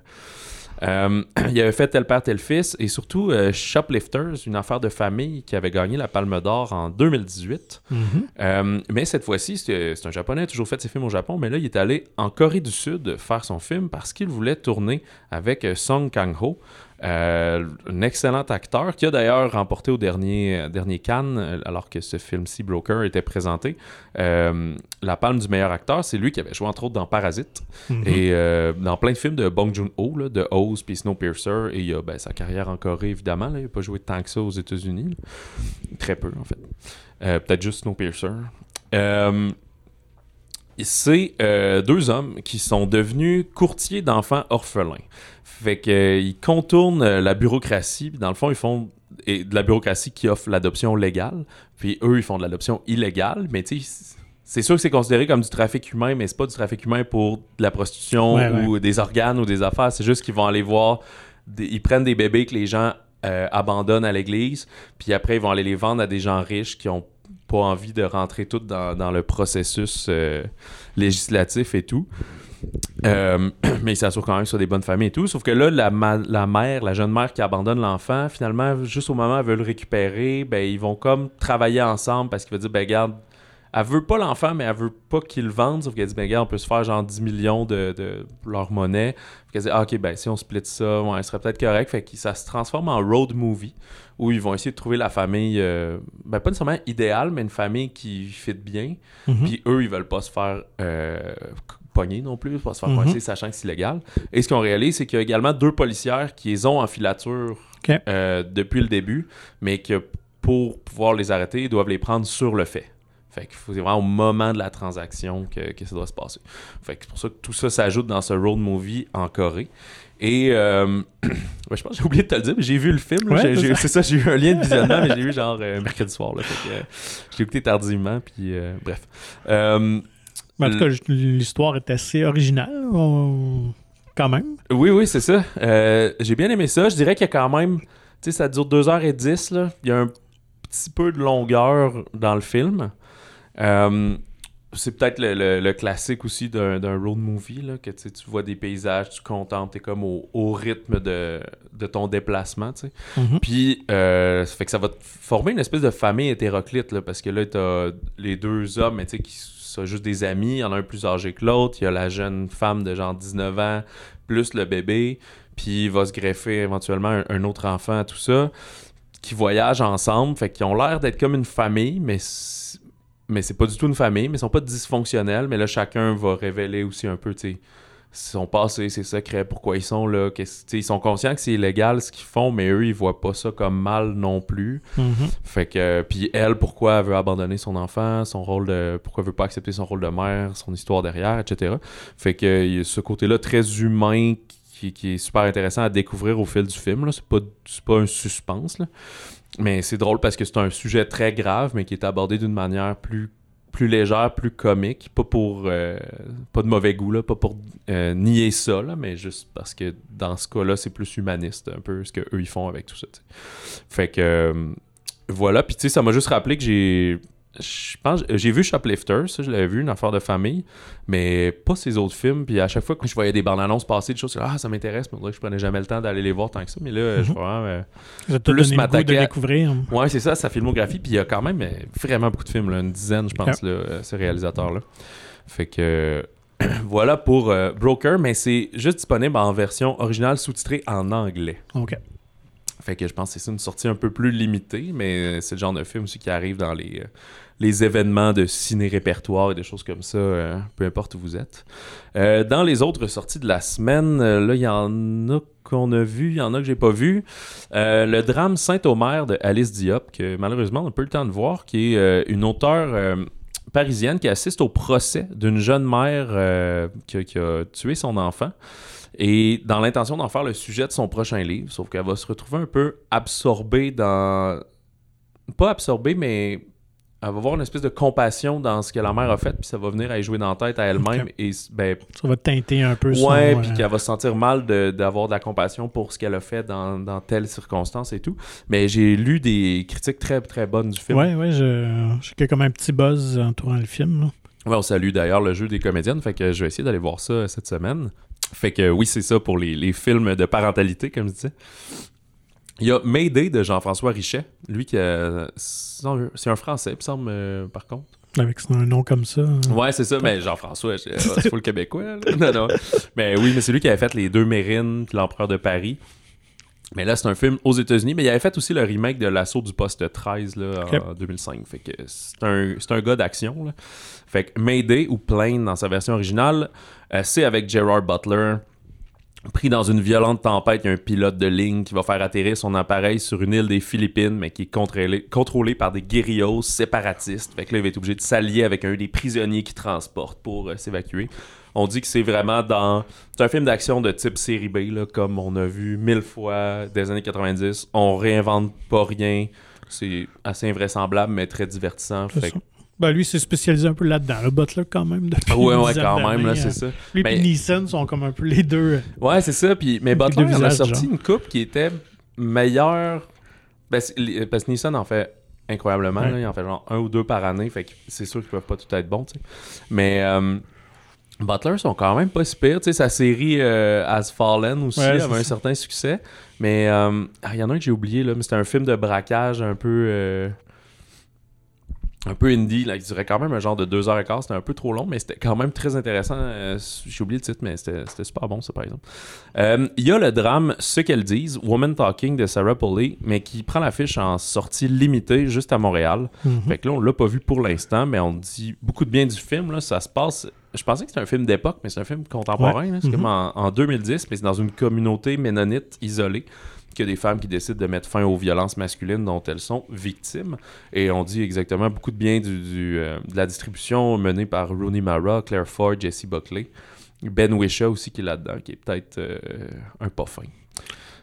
Euh, il avait fait Tel père, tel fils et surtout euh, Shoplifters, une affaire de famille qui avait gagné la Palme d'Or en 2018. Mhm. Euh, mais cette fois-ci, c'est un Japonais, a toujours fait ses films au Japon, mais là, il est allé en Corée du Sud faire son film parce qu'il voulait tourner avec Song Kang-ho, euh, un excellent acteur qui a d'ailleurs remporté au dernier, euh, dernier Cannes, euh, alors que ce film-ci, Broker, était présenté. Euh, la palme du meilleur acteur, c'est lui qui avait joué entre autres dans Parasite Mhm. et euh, dans plein de films de Bong Joon-ho, là, de Oz puis Snowpiercer, et il a ben, sa carrière en Corée évidemment, là. il n'a pas joué tant que ça aux États-Unis, très peu en fait. Peut-être juste Snowpiercer. C'est deux hommes qui sont devenus courtiers d'enfants orphelins. Fait que, euh, ils contournent euh, la bureaucratie, puis dans le fond, ils font et de la bureaucratie qui offre l'adoption légale, puis eux, ils font de l'adoption illégale, mais tu sais, c'est sûr que c'est considéré comme du trafic humain, mais c'est pas du trafic humain pour de la prostitution Ouais, ou des organes ou des affaires, c'est juste qu'ils vont aller voir, des- ils prennent des bébés que les gens euh, abandonnent à l'église, puis après, ils vont aller les vendre à des gens riches qui ont pas envie de rentrer tout dans, dans le processus euh, législatif et tout. Euh, mais ils s'assurent quand même sur des bonnes familles et tout. Sauf que là, la, mère, la jeune mère qui abandonne l'enfant, finalement, juste au moment où elle veut le récupérer, ben, ils vont comme travailler ensemble parce qu'il va dire, ben, regarde, elle veut pas l'enfant, mais elle veut pas qu'il le vende. Sauf qu'elle dit, ben, regarde, on peut se faire genre 10 millions de, de leur monnaie. Qu'elle dit, ah, ok, ben, si on split ça, ouais, ce serait peut-être correct. Fait que ça se transforme en road movie où ils vont essayer de trouver la famille, euh, ben, pas nécessairement idéale, mais une famille qui fit bien. Mhm. Puis eux, ils veulent pas se faire euh, pogner non plus, pas se faire coincer, sachant que c'est illégal. Et ce qu'on réalise, c'est qu'il y a également deux policières qui les ont en filature euh, depuis le début, mais que pour pouvoir les arrêter, ils doivent les prendre sur le fait. Fait qu'il faut c'est vraiment au moment de la transaction que, que ça doit se passer. Fait que c'est pour ça que tout ça s'ajoute dans ce road movie en Corée. Et euh, ouais, je pense que j'ai oublié de te le dire, mais j'ai vu le film. Ouais, c'est ça. j'ai eu un lien de visionnement, mais j'ai vu genre euh, mercredi soir. Là, fait que, euh, je l'ai écouté tardivement, puis bref. Mais en tout cas, l'histoire est assez originale, on- quand même. Oui, oui, c'est ça. Euh, j'ai bien aimé ça. Je dirais qu'il y a quand même. Tu sais, ça dure 2h10. Là. Il y a un petit peu de longueur dans le film. Euh, c'est peut-être le, le- le classique aussi d'un road movie, là, que tu vois des paysages, tu contentes, t'es comme au, au rythme de, de ton déplacement, tu sais. Mhm. Puis, euh, ça fait que ça va te former une espèce de famille hétéroclite, là, parce que là, t'as les deux hommes, mais tu sais, qui juste des amis. Il y en a un plus âgé que l'autre. Il y a la jeune femme de genre 19 ans, plus le bébé. Puis, il va se greffer éventuellement un, autre enfant tout ça, qui voyagent ensemble. Fait qu'ils ont l'air d'être comme une famille, mais mais c'est pas du tout une famille, mais ils sont pas dysfonctionnels. Mais là, chacun va révéler aussi un peu, tu sais, son passé, ses secrets, pourquoi ils sont là. ils sont conscients que c'est illégal ce qu'ils font, mais eux, ils voient pas ça comme mal non plus. Mhm. Fait que, puis elle, pourquoi elle veut abandonner son enfant, son rôle de. Pourquoi elle veut pas accepter son rôle de mère, son histoire derrière, etc. Fait que, il y a ce côté-là très humain qui, qui est super intéressant à découvrir au fil du film. là. C'est pas, c'est pas un suspense, là. Mais c'est drôle parce que c'est un sujet très grave, mais qui est abordé d'une manière plus plus légère, plus comique, pas pour euh, pas de mauvais goût là, pas pour euh, nier ça là, mais juste parce que dans ce cas-là, c'est plus humaniste un peu ce que eux ils font avec tout ça. tu sais. Fait que euh, voilà, puis tu sais ça m'a juste rappelé que j'ai je pense j'ai vu Shoplifter, ça je l'avais vu une affaire de famille, mais pas ces autres films, puis à chaque fois que je voyais des bandes annonces passer des choses, ah ça m'intéresse, mais on dirait que je prenais jamais le temps d'aller les voir tant que ça, mais là je Mhm. vraiment euh, Ça Plus m'attaquer à- découvrir. Ouais, c'est ça, sa filmographie. Puis il y a quand même euh, vraiment beaucoup de films, là, une dizaine, je pense, là, euh, ce réalisateur-là. Fait que voilà pour euh, Broker, mais c'est juste disponible en version originale sous-titrée en anglais. OK. Fait que je pense que c'est une sortie un peu plus limitée, mais c'est le genre de film aussi qui arrive dans les, euh, les événements de ciné-répertoire et des choses comme ça, euh, peu importe où vous êtes. Euh, dans les autres sorties de la semaine, là, il y en a qu'on a vu, il y en a que j'ai pas vu. le drame Saint-Omer de Alice Diop, que malheureusement on n'a pas eu le temps de voir, qui est une auteure parisienne qui assiste au procès d'une jeune mère qui, a tué son enfant et dans l'intention d'en faire le sujet de son prochain livre, sauf qu'elle va se retrouver un peu absorbée dans... Pas absorbée, mais elle va avoir une espèce de compassion dans ce que la mère a fait, puis ça va venir à jouer dans la tête à elle-même. Et ben, ça va teinter un peu Ouais, puis qu'elle va se sentir mal d'avoir de, la compassion pour ce qu'elle a fait dans, dans telle circonstance et tout. Mais j'ai lu des critiques très très bonnes du film. Ouais, ouais, j'ai comme un petit buzz entourant le film. Là. Ouais, on salue d'ailleurs le jeu des comédiennes, fait que je vais essayer d'aller voir ça cette semaine. Fait que oui, c'est ça pour les, films de parentalité, comme je disais. Il y a Mayday de Jean-François Richet. Lui qui a... C'est un Français, il me semble, euh, par contre. Avec un nom comme ça. Hein. Ouais, c'est ça, mais Jean-François, c'est pas le Québécois. Non, non. Mais oui, mais c'est lui qui avait fait les deux Mérines l'Empereur de Paris. Mais là, c'est un film aux États-Unis, mais il avait fait aussi le remake de L'Assaut du Poste 13 là, en 2005. Fait que c'est un, un gars d'action. Fait que Mayday ou Plane dans sa version originale, euh, c'est avec Gerard Butler. Pris dans une violente tempête, il y a un pilote de ligne qui va faire atterrir son appareil sur une île des Philippines, mais qui est contrôlé, contrôlé par des guérillos séparatistes. Fait que là, il va être obligé de s'allier avec un des prisonniers qui transporte pour euh, s'évacuer. On dit que c'est vraiment dans. C'est un film d'action de type série B, là, comme on a vu mille fois des années 90. On réinvente pas rien. C'est assez invraisemblable, mais très divertissant. Fait ben, lui, c'est spécialisé un peu là-dedans. Le Butler, quand même. Depuis ouais, ouais, quand même, là, c'est ça. Lui et Neeson sont comme un peu les deux. Ouais, c'est ça. Puis, mais Butler, il a sorti une coupe qui était meilleure. Ben, parce que Neeson en fait incroyablement. Là, il en fait genre un ou deux par année. Fait que c'est sûr qu'ils peuvent pas tout être bons, tu sais. Mais. Euh, Butler sont quand même pas si pires. Tu sais, sa série euh, As Fallen aussi avait un certain succès. Mais euh, ah, il y en a un que j'ai oublié, là, mais c'était un film de braquage un peu. Euh, un peu indie, là, qui durait quand même un genre de deux heures et quart. C'était un peu trop long, mais c'était quand même très intéressant. j'ai oublié le titre, mais c'était, super bon, ça, par exemple. Il y a le drame Ce qu'elles disent, Woman Talking de Sarah Polley, mais qui prend l'affiche en sortie limitée juste à Montréal. Mm-hmm. Fait que là, on l'a pas vu pour l'instant, mais on dit beaucoup de bien du film. Là. Ça se passe je pensais que c'était un film d'époque, mais c'est un film contemporain. C'est comme mhm. en, 2010, mais c'est dans une communauté ménonite isolée qu'il y a des femmes qui décident de mettre fin aux violences masculines dont elles sont victimes. Et on dit exactement beaucoup de bien euh, de la distribution menée par Rooney Mara, Claire Ford, Jesse Buckley. Ben Wisha aussi qui est là-dedans, qui est peut-être euh, un pas fin.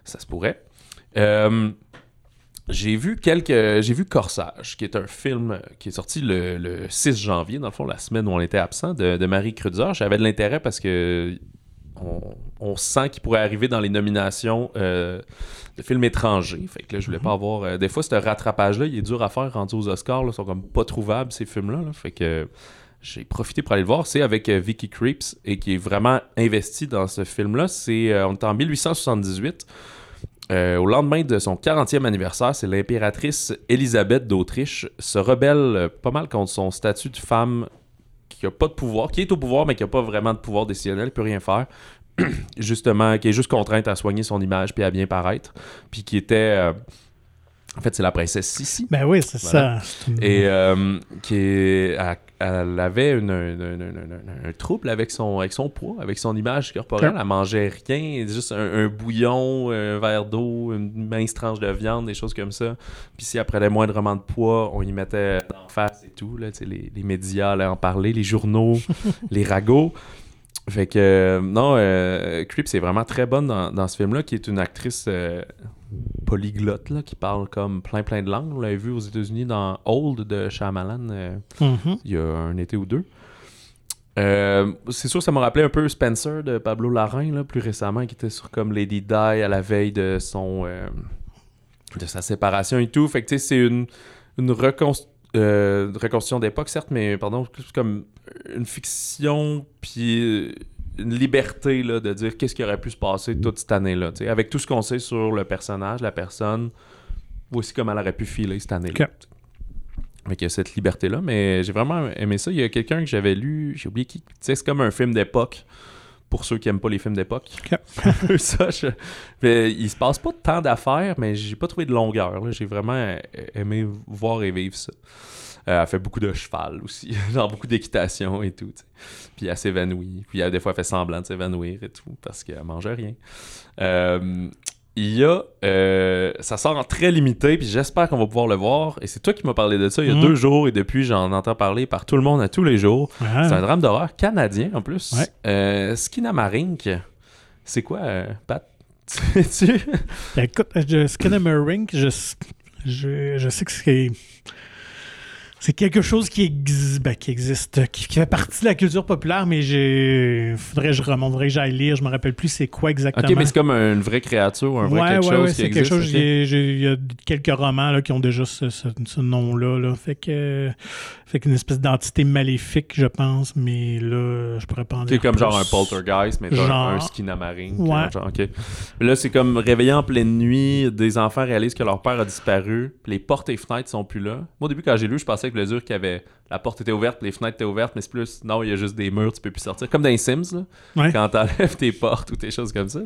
Ça se pourrait. Euh, j'ai vu quelques. J'ai vu Corsage, qui est un film qui est sorti le, 6 janvier, dans le fond, la semaine où on était absent, de, Marie Kreuzer. J'avais de l'intérêt parce que on, sent qu'il pourrait arriver dans les nominations euh, de films étrangers. Fait que là, je voulais pas mhm. avoir. Euh, des fois, ce rattrapage-là, il est dur à faire rendu aux Oscars. Ils sont comme pas trouvables, ces films-là. Fait que j'ai profité pour aller le voir. C'est avec euh, Vicky Creeps et qui est vraiment investi dans ce film-là. C'est, on est en 1878. Euh, au lendemain de son 40e anniversaire, c'est l'impératrice Élisabeth d'Autriche se rebelle euh, pas mal contre son statut de femme qui a pas de pouvoir, qui est au pouvoir mais qui a pas vraiment de pouvoir décisionnel, qui peut rien faire. Justement, qui est juste contrainte à soigner son image puis à bien paraître, puis qui était euh, en fait, c'est la princesse Sissi. Ben oui, c'est ça. Et qui est, elle avait une, un trouble avec son, avec son poids, avec son image corporelle. Elle mangeait rien, juste un, bouillon, un verre d'eau, une mince tranche de viande, des choses comme ça. Puis si elle prenait moindrement de poids, on y mettait en face et tout. Là, les, les médias allaient en parler, les journaux, les ragots. Fait que, non, euh, Creep, c'est vraiment très bonne dans, ce film-là, qui est une actrice euh, polyglotte, là, qui parle comme plein plein de langues. On l'avait vu aux États-Unis dans Old de Shyamalan euh, mm-hmm. il y a un été ou deux. c'est sûr, ça m'a rappelé un peu Spencer de Pablo Larraín, là, plus récemment, qui était sur comme Lady Di à la veille de son de sa séparation et tout. Fait que, tu sais, c'est une, une reconstruction euh, d'époque, certes, mais pardon, comme une fiction, puis une liberté là, de dire qu'est-ce qui aurait pu se passer toute cette année-là. Avec tout ce qu'on sait sur le personnage, la personne, voici comment elle aurait pu filer cette année-là. Avec cette liberté-là. Mais j'ai vraiment aimé ça. Il y a quelqu'un que j'avais lu, j'ai oublié qui. C'est comme un film d'époque pour ceux qui aiment pas les films d'époque. Ok. Un peu ça. je- mais il se passe pas tant d'affaires, mais j'ai pas trouvé de longueur. J'ai vraiment euh, aimé voir et vivre ça. Euh, elle fait beaucoup de cheval aussi, genre beaucoup d'équitation et tout. Puis elle s'évanouit. Puis elle, des fois, elle fait semblant de s'évanouir et tout parce qu'elle mangeait rien. Euh, il y a. euh, ça sort en très limité, puis j'espère qu'on va pouvoir le voir. Et c'est toi qui m'as parlé de ça il y a Mhm. deux jours, et depuis, j'en entends parler par tout le monde à tous les jours. Ah, C'est un drame d'horreur canadien en plus. Ouais. Euh, Skinamarink, c'est quoi, euh, Pat? Sais-tu? Écoute, je, Skinamarink, je, je, je sais que c'est. C'est quelque chose qui, ex- ben, qui existe, qui, qui fait partie de la culture populaire, mais j'ai. Faudrait que je remonte, faudrait que j'aille lire, je me rappelle plus c'est quoi exactement. Ok, mais c'est comme une vraie créature, un vrai ouais, quelque ouais, chose ouais, qui c'est existe. quelque chose. Il y a quelques romans là, qui ont déjà ce, ce- ce nom-là. Là. Fait que. Fait qu'une espèce d'entité maléfique, je pense, mais là, je pourrais pas en C'est dire comme genre un poltergeist, mais Genre- un skinamarink. Ouais. genre, là, c'est comme réveillé en pleine nuit, des enfants réalisent que leur père a disparu, les portes et fenêtres sont plus là. Moi, au début, quand j'ai lu, je pensais que le dur qu'il y avait la porte était ouverte, les fenêtres étaient ouvertes, mais c'est plus, non, il y a juste des murs, tu peux plus sortir. Comme dans les Sims, là, Ouais. quand t'enlèves tes portes ou tes choses comme ça. là.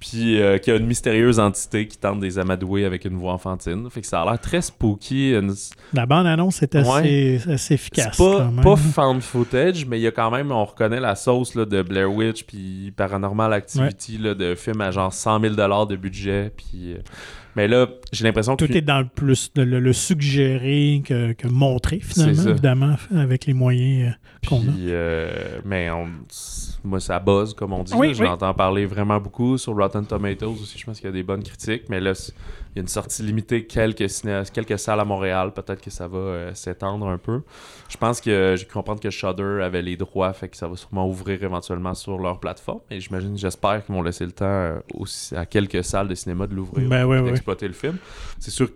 Puis euh, qu'il y a une mystérieuse entité qui tente de les amadouer avec une voix enfantine. Fait que ça a l'air très spooky. une- La bande-annonce est assez, assez C'est efficace. pas, pas found footage, mais il y a quand même, on reconnaît la sauce là, de Blair Witch puis Paranormal Activity là, de films à genre 100 000 de budget. Puis, euh, mais là, j'ai l'impression que Tout est dans le plus le, le- le suggéré que, que montré, finalement, évidemment, avec les moyens euh, qu'on a. Euh, mais on, moi, ça buzz, comme on dit. Oui, là. oui. J'entends parler vraiment beaucoup sur Rotten Tomatoes aussi. Je pense qu'il y a des bonnes critiques. Mais là, il y a une sortie limitée, quelques, ciné- quelques salles à Montréal. Peut-être que ça va euh, s'étendre un peu. Je pense que j'ai cru comprendre que Shudder avait les droits, fait que ça va sûrement ouvrir éventuellement sur leur plateforme. Et j'imagine, j'espère qu'ils vont laisser le temps euh, aussi à quelques salles de cinéma de l'ouvrir Ben ouais, et ouais. d'exploiter le film. C'est sûr que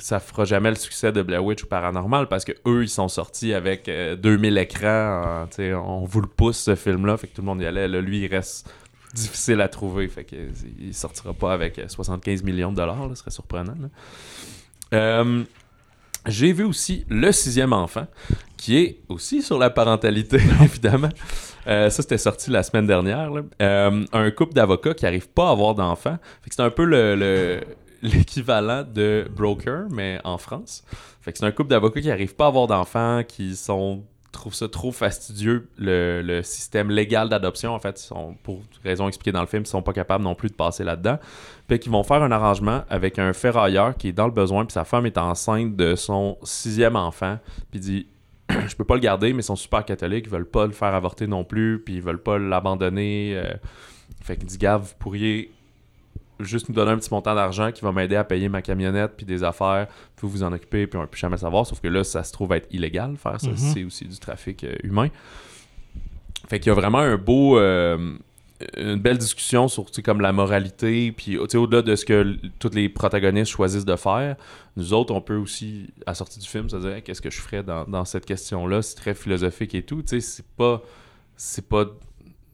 ça fera jamais le succès de Blair Witch ou Paranormal parce que eux ils sont sortis avec euh, 2000 écrans en- tu sais, on vous le pousse ce film là fait que tout le monde y allait là, lui il reste difficile à trouver fait que euh, il sortira pas avec euh, 75 millions de dollars ce serait surprenant. Euh, j'ai vu aussi Le sixième enfant, qui est aussi sur la parentalité, évidemment. Euh, ça, c'était sorti la semaine dernière. Euh, un couple d'avocats qui n'arrive pas à avoir d'enfants. C'est un peu le- le- l'équivalent de Broker, mais en France. C'est un couple d'avocats qui n'arrivent pas à avoir d'enfants, qui sont trouvent ça trop fastidieux, le, système légal d'adoption. En fait, sont, pour raison expliquée dans le film, ils sont pas capables non plus de passer là-dedans. Puis qu'ils vont faire un arrangement avec un ferrailleur qui est dans le besoin, puis sa femme est enceinte de son sixième enfant, puis dit je peux pas le garder, mais ils sont super catholiques, ils veulent pas le faire avorter non plus, puis ils veulent pas l'abandonner. euh. Fait qu'il dit gars, vous pourriez juste nous donner un petit montant d'argent qui va m'aider à payer ma camionnette puis des affaires, puis vous vous en occuper, puis on peut plus jamais savoir. Sauf que là, ça se trouve être illégal faire ça. Mhm. C'est aussi du trafic euh, humain. Fait qu'il y a vraiment un beau. euh, une belle discussion sur comme la moralité, puis au-delà de ce que tous les protagonistes choisissent de faire, nous autres, on peut aussi, à la sortie du film, se dire Hey, qu'est-ce que je ferais dans, dans cette question-là? C'est très philosophique et tout. Tu sais, c'est pas. C'est pas.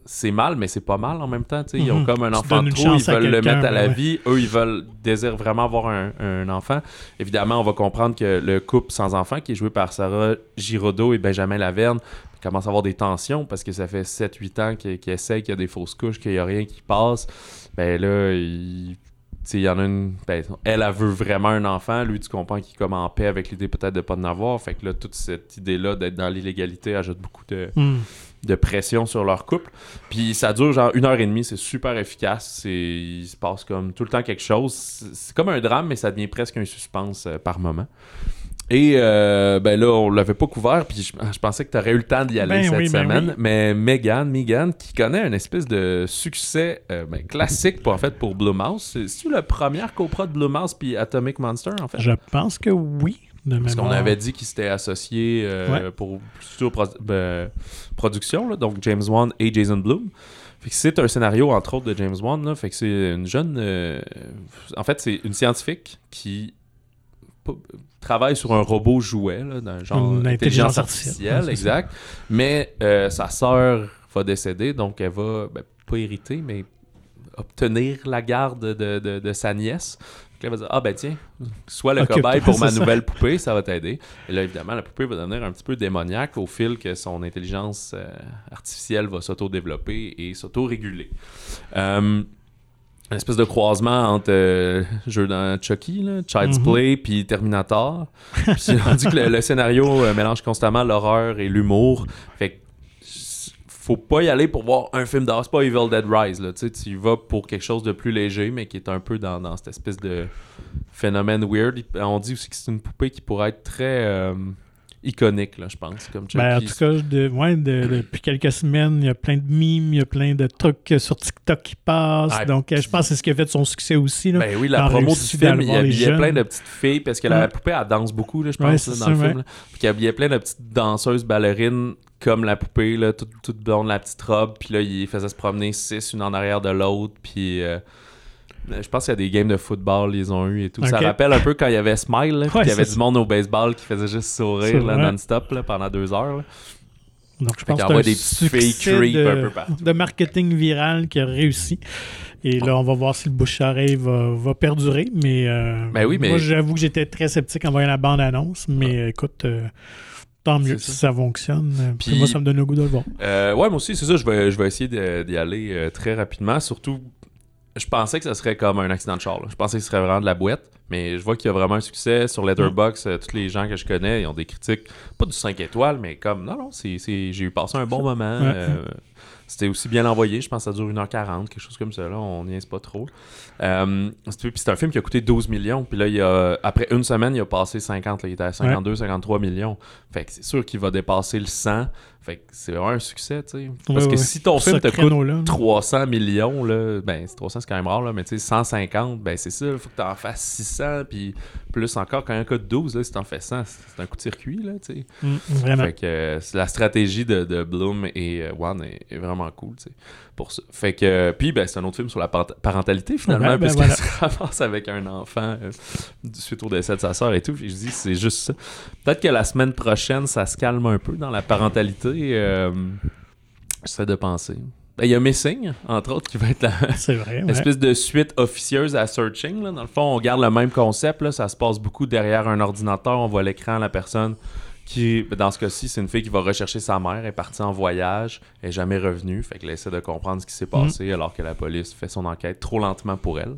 C'est mal, mais c'est pas mal en même temps. Ils ont Mhm. comme un enfant de trop, ils veulent le mettre à la ouais. vie. Eux, ils veulent désirent vraiment avoir un, un enfant. Évidemment, on va comprendre que le couple sans enfant, qui est joué par Sarah Giraudot et Benjamin Laverne, commence à avoir des tensions parce que ça fait 7-8 ans qu'ils essayent, qu'il y a des fausses couches, qu'il n'y a rien qui passe. Ben là, il y en a une. ben, elle, elle veut vraiment un enfant. Lui, tu comprends qu'il est comme en paix avec l'idée peut-être de pas en avoir. Fait que là, toute cette idée-là d'être dans l'illégalité ajoute beaucoup de, Hmm. De pression sur leur couple. Puis ça dure genre une heure et demie, c'est super efficace. C'est, il se passe comme tout le temps quelque chose. C'est comme un drame, mais ça devient presque un suspense euh, par moment. Et euh, ben là, on l'avait pas couvert, puis je, je pensais que tu aurais eu le temps d'y aller Ben cette oui, ben semaine. oui. Mais Megan, Megan, qui connaît un espèce de succès euh, ben, classique pour, en fait, pour Blumhouse. C'est- C'est-tu la première copro de Blumhouse puis Atomic Monster, en fait? Je pense que oui. De Parce qu'on avait dit qu'ils s'étaient associés euh, Ouais. pour plutôt pro- ben, production, là, donc James Wan et Jason. Fait que c'est un scénario, entre autres, de James Wan. Là, fait que c'est une jeune. euh, en fait, c'est une scientifique qui travaille sur un robot jouet, là, d'un genre Une intelligence intelligence artificielle, artificielle, exact. Mais euh, sa sœur va décéder, donc elle va, ben, pas hériter, mais obtenir la garde de, de- de sa nièce. Donc là, elle va dire Ah, ben tiens, sois le cobaye pour ma ça. nouvelle poupée, ça va t'aider. Et là, évidemment, la poupée va devenir un petit peu démoniaque au fil que son intelligence euh, artificielle va s'auto-développer et s'auto-réguler. Euh, une espèce de croisement entre euh, jeu dans Chucky, là, Child's Mhm. Play, puis Terminator. Puis on dit que le, le scénario euh, mélange constamment l'horreur et l'humour. Fait que faut pas y aller pour voir un film d'horreur. C'est pas Evil Dead Rise. Là. Tu sais, tu y vas pour quelque chose de plus léger, mais qui est un peu dans, dans cette espèce de phénomène weird. On dit aussi que c'est une poupée qui pourrait être très euh, iconique, là, je pense. Comme. Ben, en tout cas, de, ouais, de- depuis quelques semaines, il y a plein de mimes, il y a plein de trucs euh, sur TikTok qui passent. Ah, donc, euh, je pense que c'est ce qui a fait son succès aussi. Là. Ben oui, la promo du film, il habillait jeunes. plein de petites filles parce que la poupée, elle danse beaucoup, là, je pense, là, dans ça, le film. Puis qu'il habillait plein de petites danseuses ballerines comme la poupée, là, toute, toute blonde, la petite robe. Puis là, il faisait se promener six, une en arrière de l'autre. Puis euh, je pense qu'il y a des games de football, ils ont eu et tout. Ça rappelle un peu quand il y avait Smile, là, puis Ouais, il y avait du monde au baseball qui faisait juste sourire non-stop là, pendant deux heures. là. Donc, je pense qu'il que c'est un des succès de, un peu partout. de marketing viral qui a réussi. Et là, on va voir si le bouche-oreille va, va perdurer. Mais, euh, Ben oui, mais- moi, j'avoue que j'étais très sceptique en voyant la bande-annonce. Mais euh, écoute, euh, tant mieux si ça fonctionne. Euh, puis moi, ça me donne le goût de le voir. Euh, ouais, moi aussi, c'est ça. Je vais, je vais essayer d'y aller euh, très rapidement. Surtout, je pensais que ça serait comme un accident de char. là. Je pensais que ce serait vraiment de la boîte. Mais je vois qu'il y a vraiment un succès. Sur Letterboxd, euh, tous les gens que je connais, ils ont des critiques, pas du 5 étoiles, mais comme, non, non, c'est, j'ai eu passé un bon moment. Euh, c'était aussi bien envoyé. Je pense que ça dure 1h40, quelque chose comme ça. Là. On n'y est pas trop. Euh, c'est, un film qui a coûté 12 millions. Puis là, il a, après une semaine, il a passé 50. là. il était à 52, 53 millions. Fait que c'est sûr qu'il va dépasser le 100. Fait que c'est vraiment un succès, tu sais. Parce que si ton film te coûte créneau-là, là. 300 millions, là, ben c'est 300 c'est quand même rare, là, mais tu sais, 150, ben c'est ça, il faut que tu en fasses 600, puis plus encore, quand un coûte 12, là, si t'en fais 100, c'est un coup de circuit, là, tu sais. Mm, vraiment. Fait que euh, la stratégie de, de Bloom et euh, Wan est, est vraiment cool, tu sais, pour ça. Fait que, puis ben c'est un autre film sur la par- parentalité, finalement, Ouais, ben puisqu'elle voilà. se ramasse avec un enfant euh, suite au décès de sa sœur et tout, puis je dis, c'est juste ça. Peut-être que la semaine prochaine, ça se calme un peu dans la parentalité, euh, j'essaie de penser. Ben, il y a Missing, entre autres, qui va être la, C'est vrai. ouais. espèce de suite officieuse à Searching. Là. Dans le fond, on garde le même concept. Là. Ça se passe beaucoup derrière un ordinateur. On voit l'écran, la personne qui, dans ce cas-ci, c'est une fille qui va rechercher sa mère. Elle est partie en voyage. Elle n'est jamais revenue. Fait qu'elle essaie de comprendre ce qui s'est passé alors que la police fait son enquête trop lentement pour elle.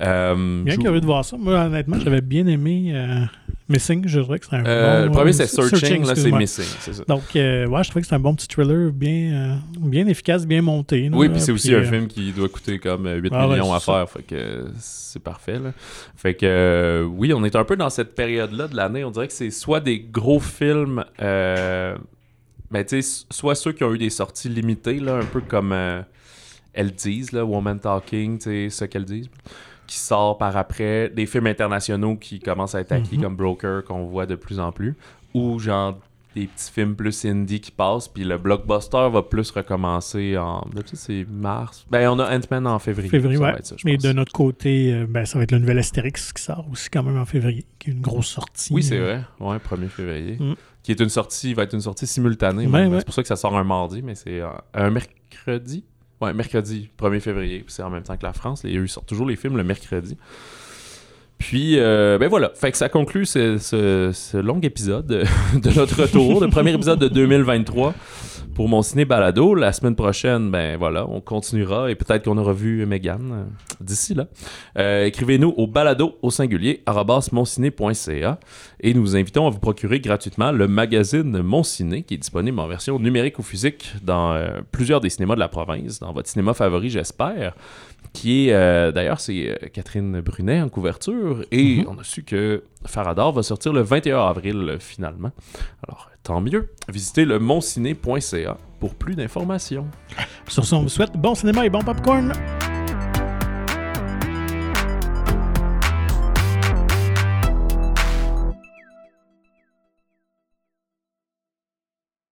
Euh, Bien curieux de voir ça. Moi, honnêtement, j'avais bien aimé euh, Missing. Je dirais que c'est un Euh, bon... le premier, euh, c'est Searching. là, c'est. Missing. Ça. Donc, euh, ouais, je trouvais que c'est un bon petit thriller, bien, euh, bien efficace, bien monté. là. Oui, puis c'est aussi un euh, film qui doit coûter comme euh, 8 Ah ouais, millions à ça. faire. Fait que c'est parfait. Là. Fait que euh, oui, on est un peu dans cette période-là de l'année. On dirait que c'est soit des gros films, euh, ben, soit ceux qui ont eu des sorties limitées, là, un peu comme euh, elles disent, là, Woman Talking, ce qu'elles disent, qui sort par après, des films internationaux qui commencent à être acquis Mhm. comme Broker, qu'on voit de plus en plus, ou genre des petits films plus indie qui passent, puis le blockbuster va plus recommencer en. C'est mars. Ben, on a Ant-Man en février. Février, ouais. ça, Mais pense. de notre côté, euh, ben, ça va être le nouvel Astérix qui sort aussi quand même en février, qui est une grosse sortie. Oui, c'est euh, vrai. Ouais, 1er février. Mm. Qui est une sortie, va être une sortie simultanée. Ouais. C'est pour ça que ça sort un mardi, mais c'est euh, un mercredi. Ouais, mercredi, 1er février. C'est en même temps que la France. Les, ils sortent toujours les films le mercredi. Puis, euh, ben voilà. Fait que ça conclut ce, long épisode de, notre retour, le premier épisode de 2023 pour mon ciné balado. La semaine prochaine, ben voilà, on continuera et peut-être qu'on aura vu Megan euh, d'ici là. Euh, Écrivez-nous au balado au singulier monciné.ca et nous vous invitons à vous procurer gratuitement le magazine Mon Ciné qui est disponible en version numérique ou physique dans plusieurs des cinémas de la province, dans votre cinéma favori, j'espère. Qui est euh, d'ailleurs, c'est euh, Catherine Brunet en couverture et Mhm. on a su que Faradar va sortir le 21 avril euh, finalement. Alors, tant mieux. Visitez le monciné.ca pour plus d'informations. Sur ce, on vous souhaite bon cinéma et bon popcorn.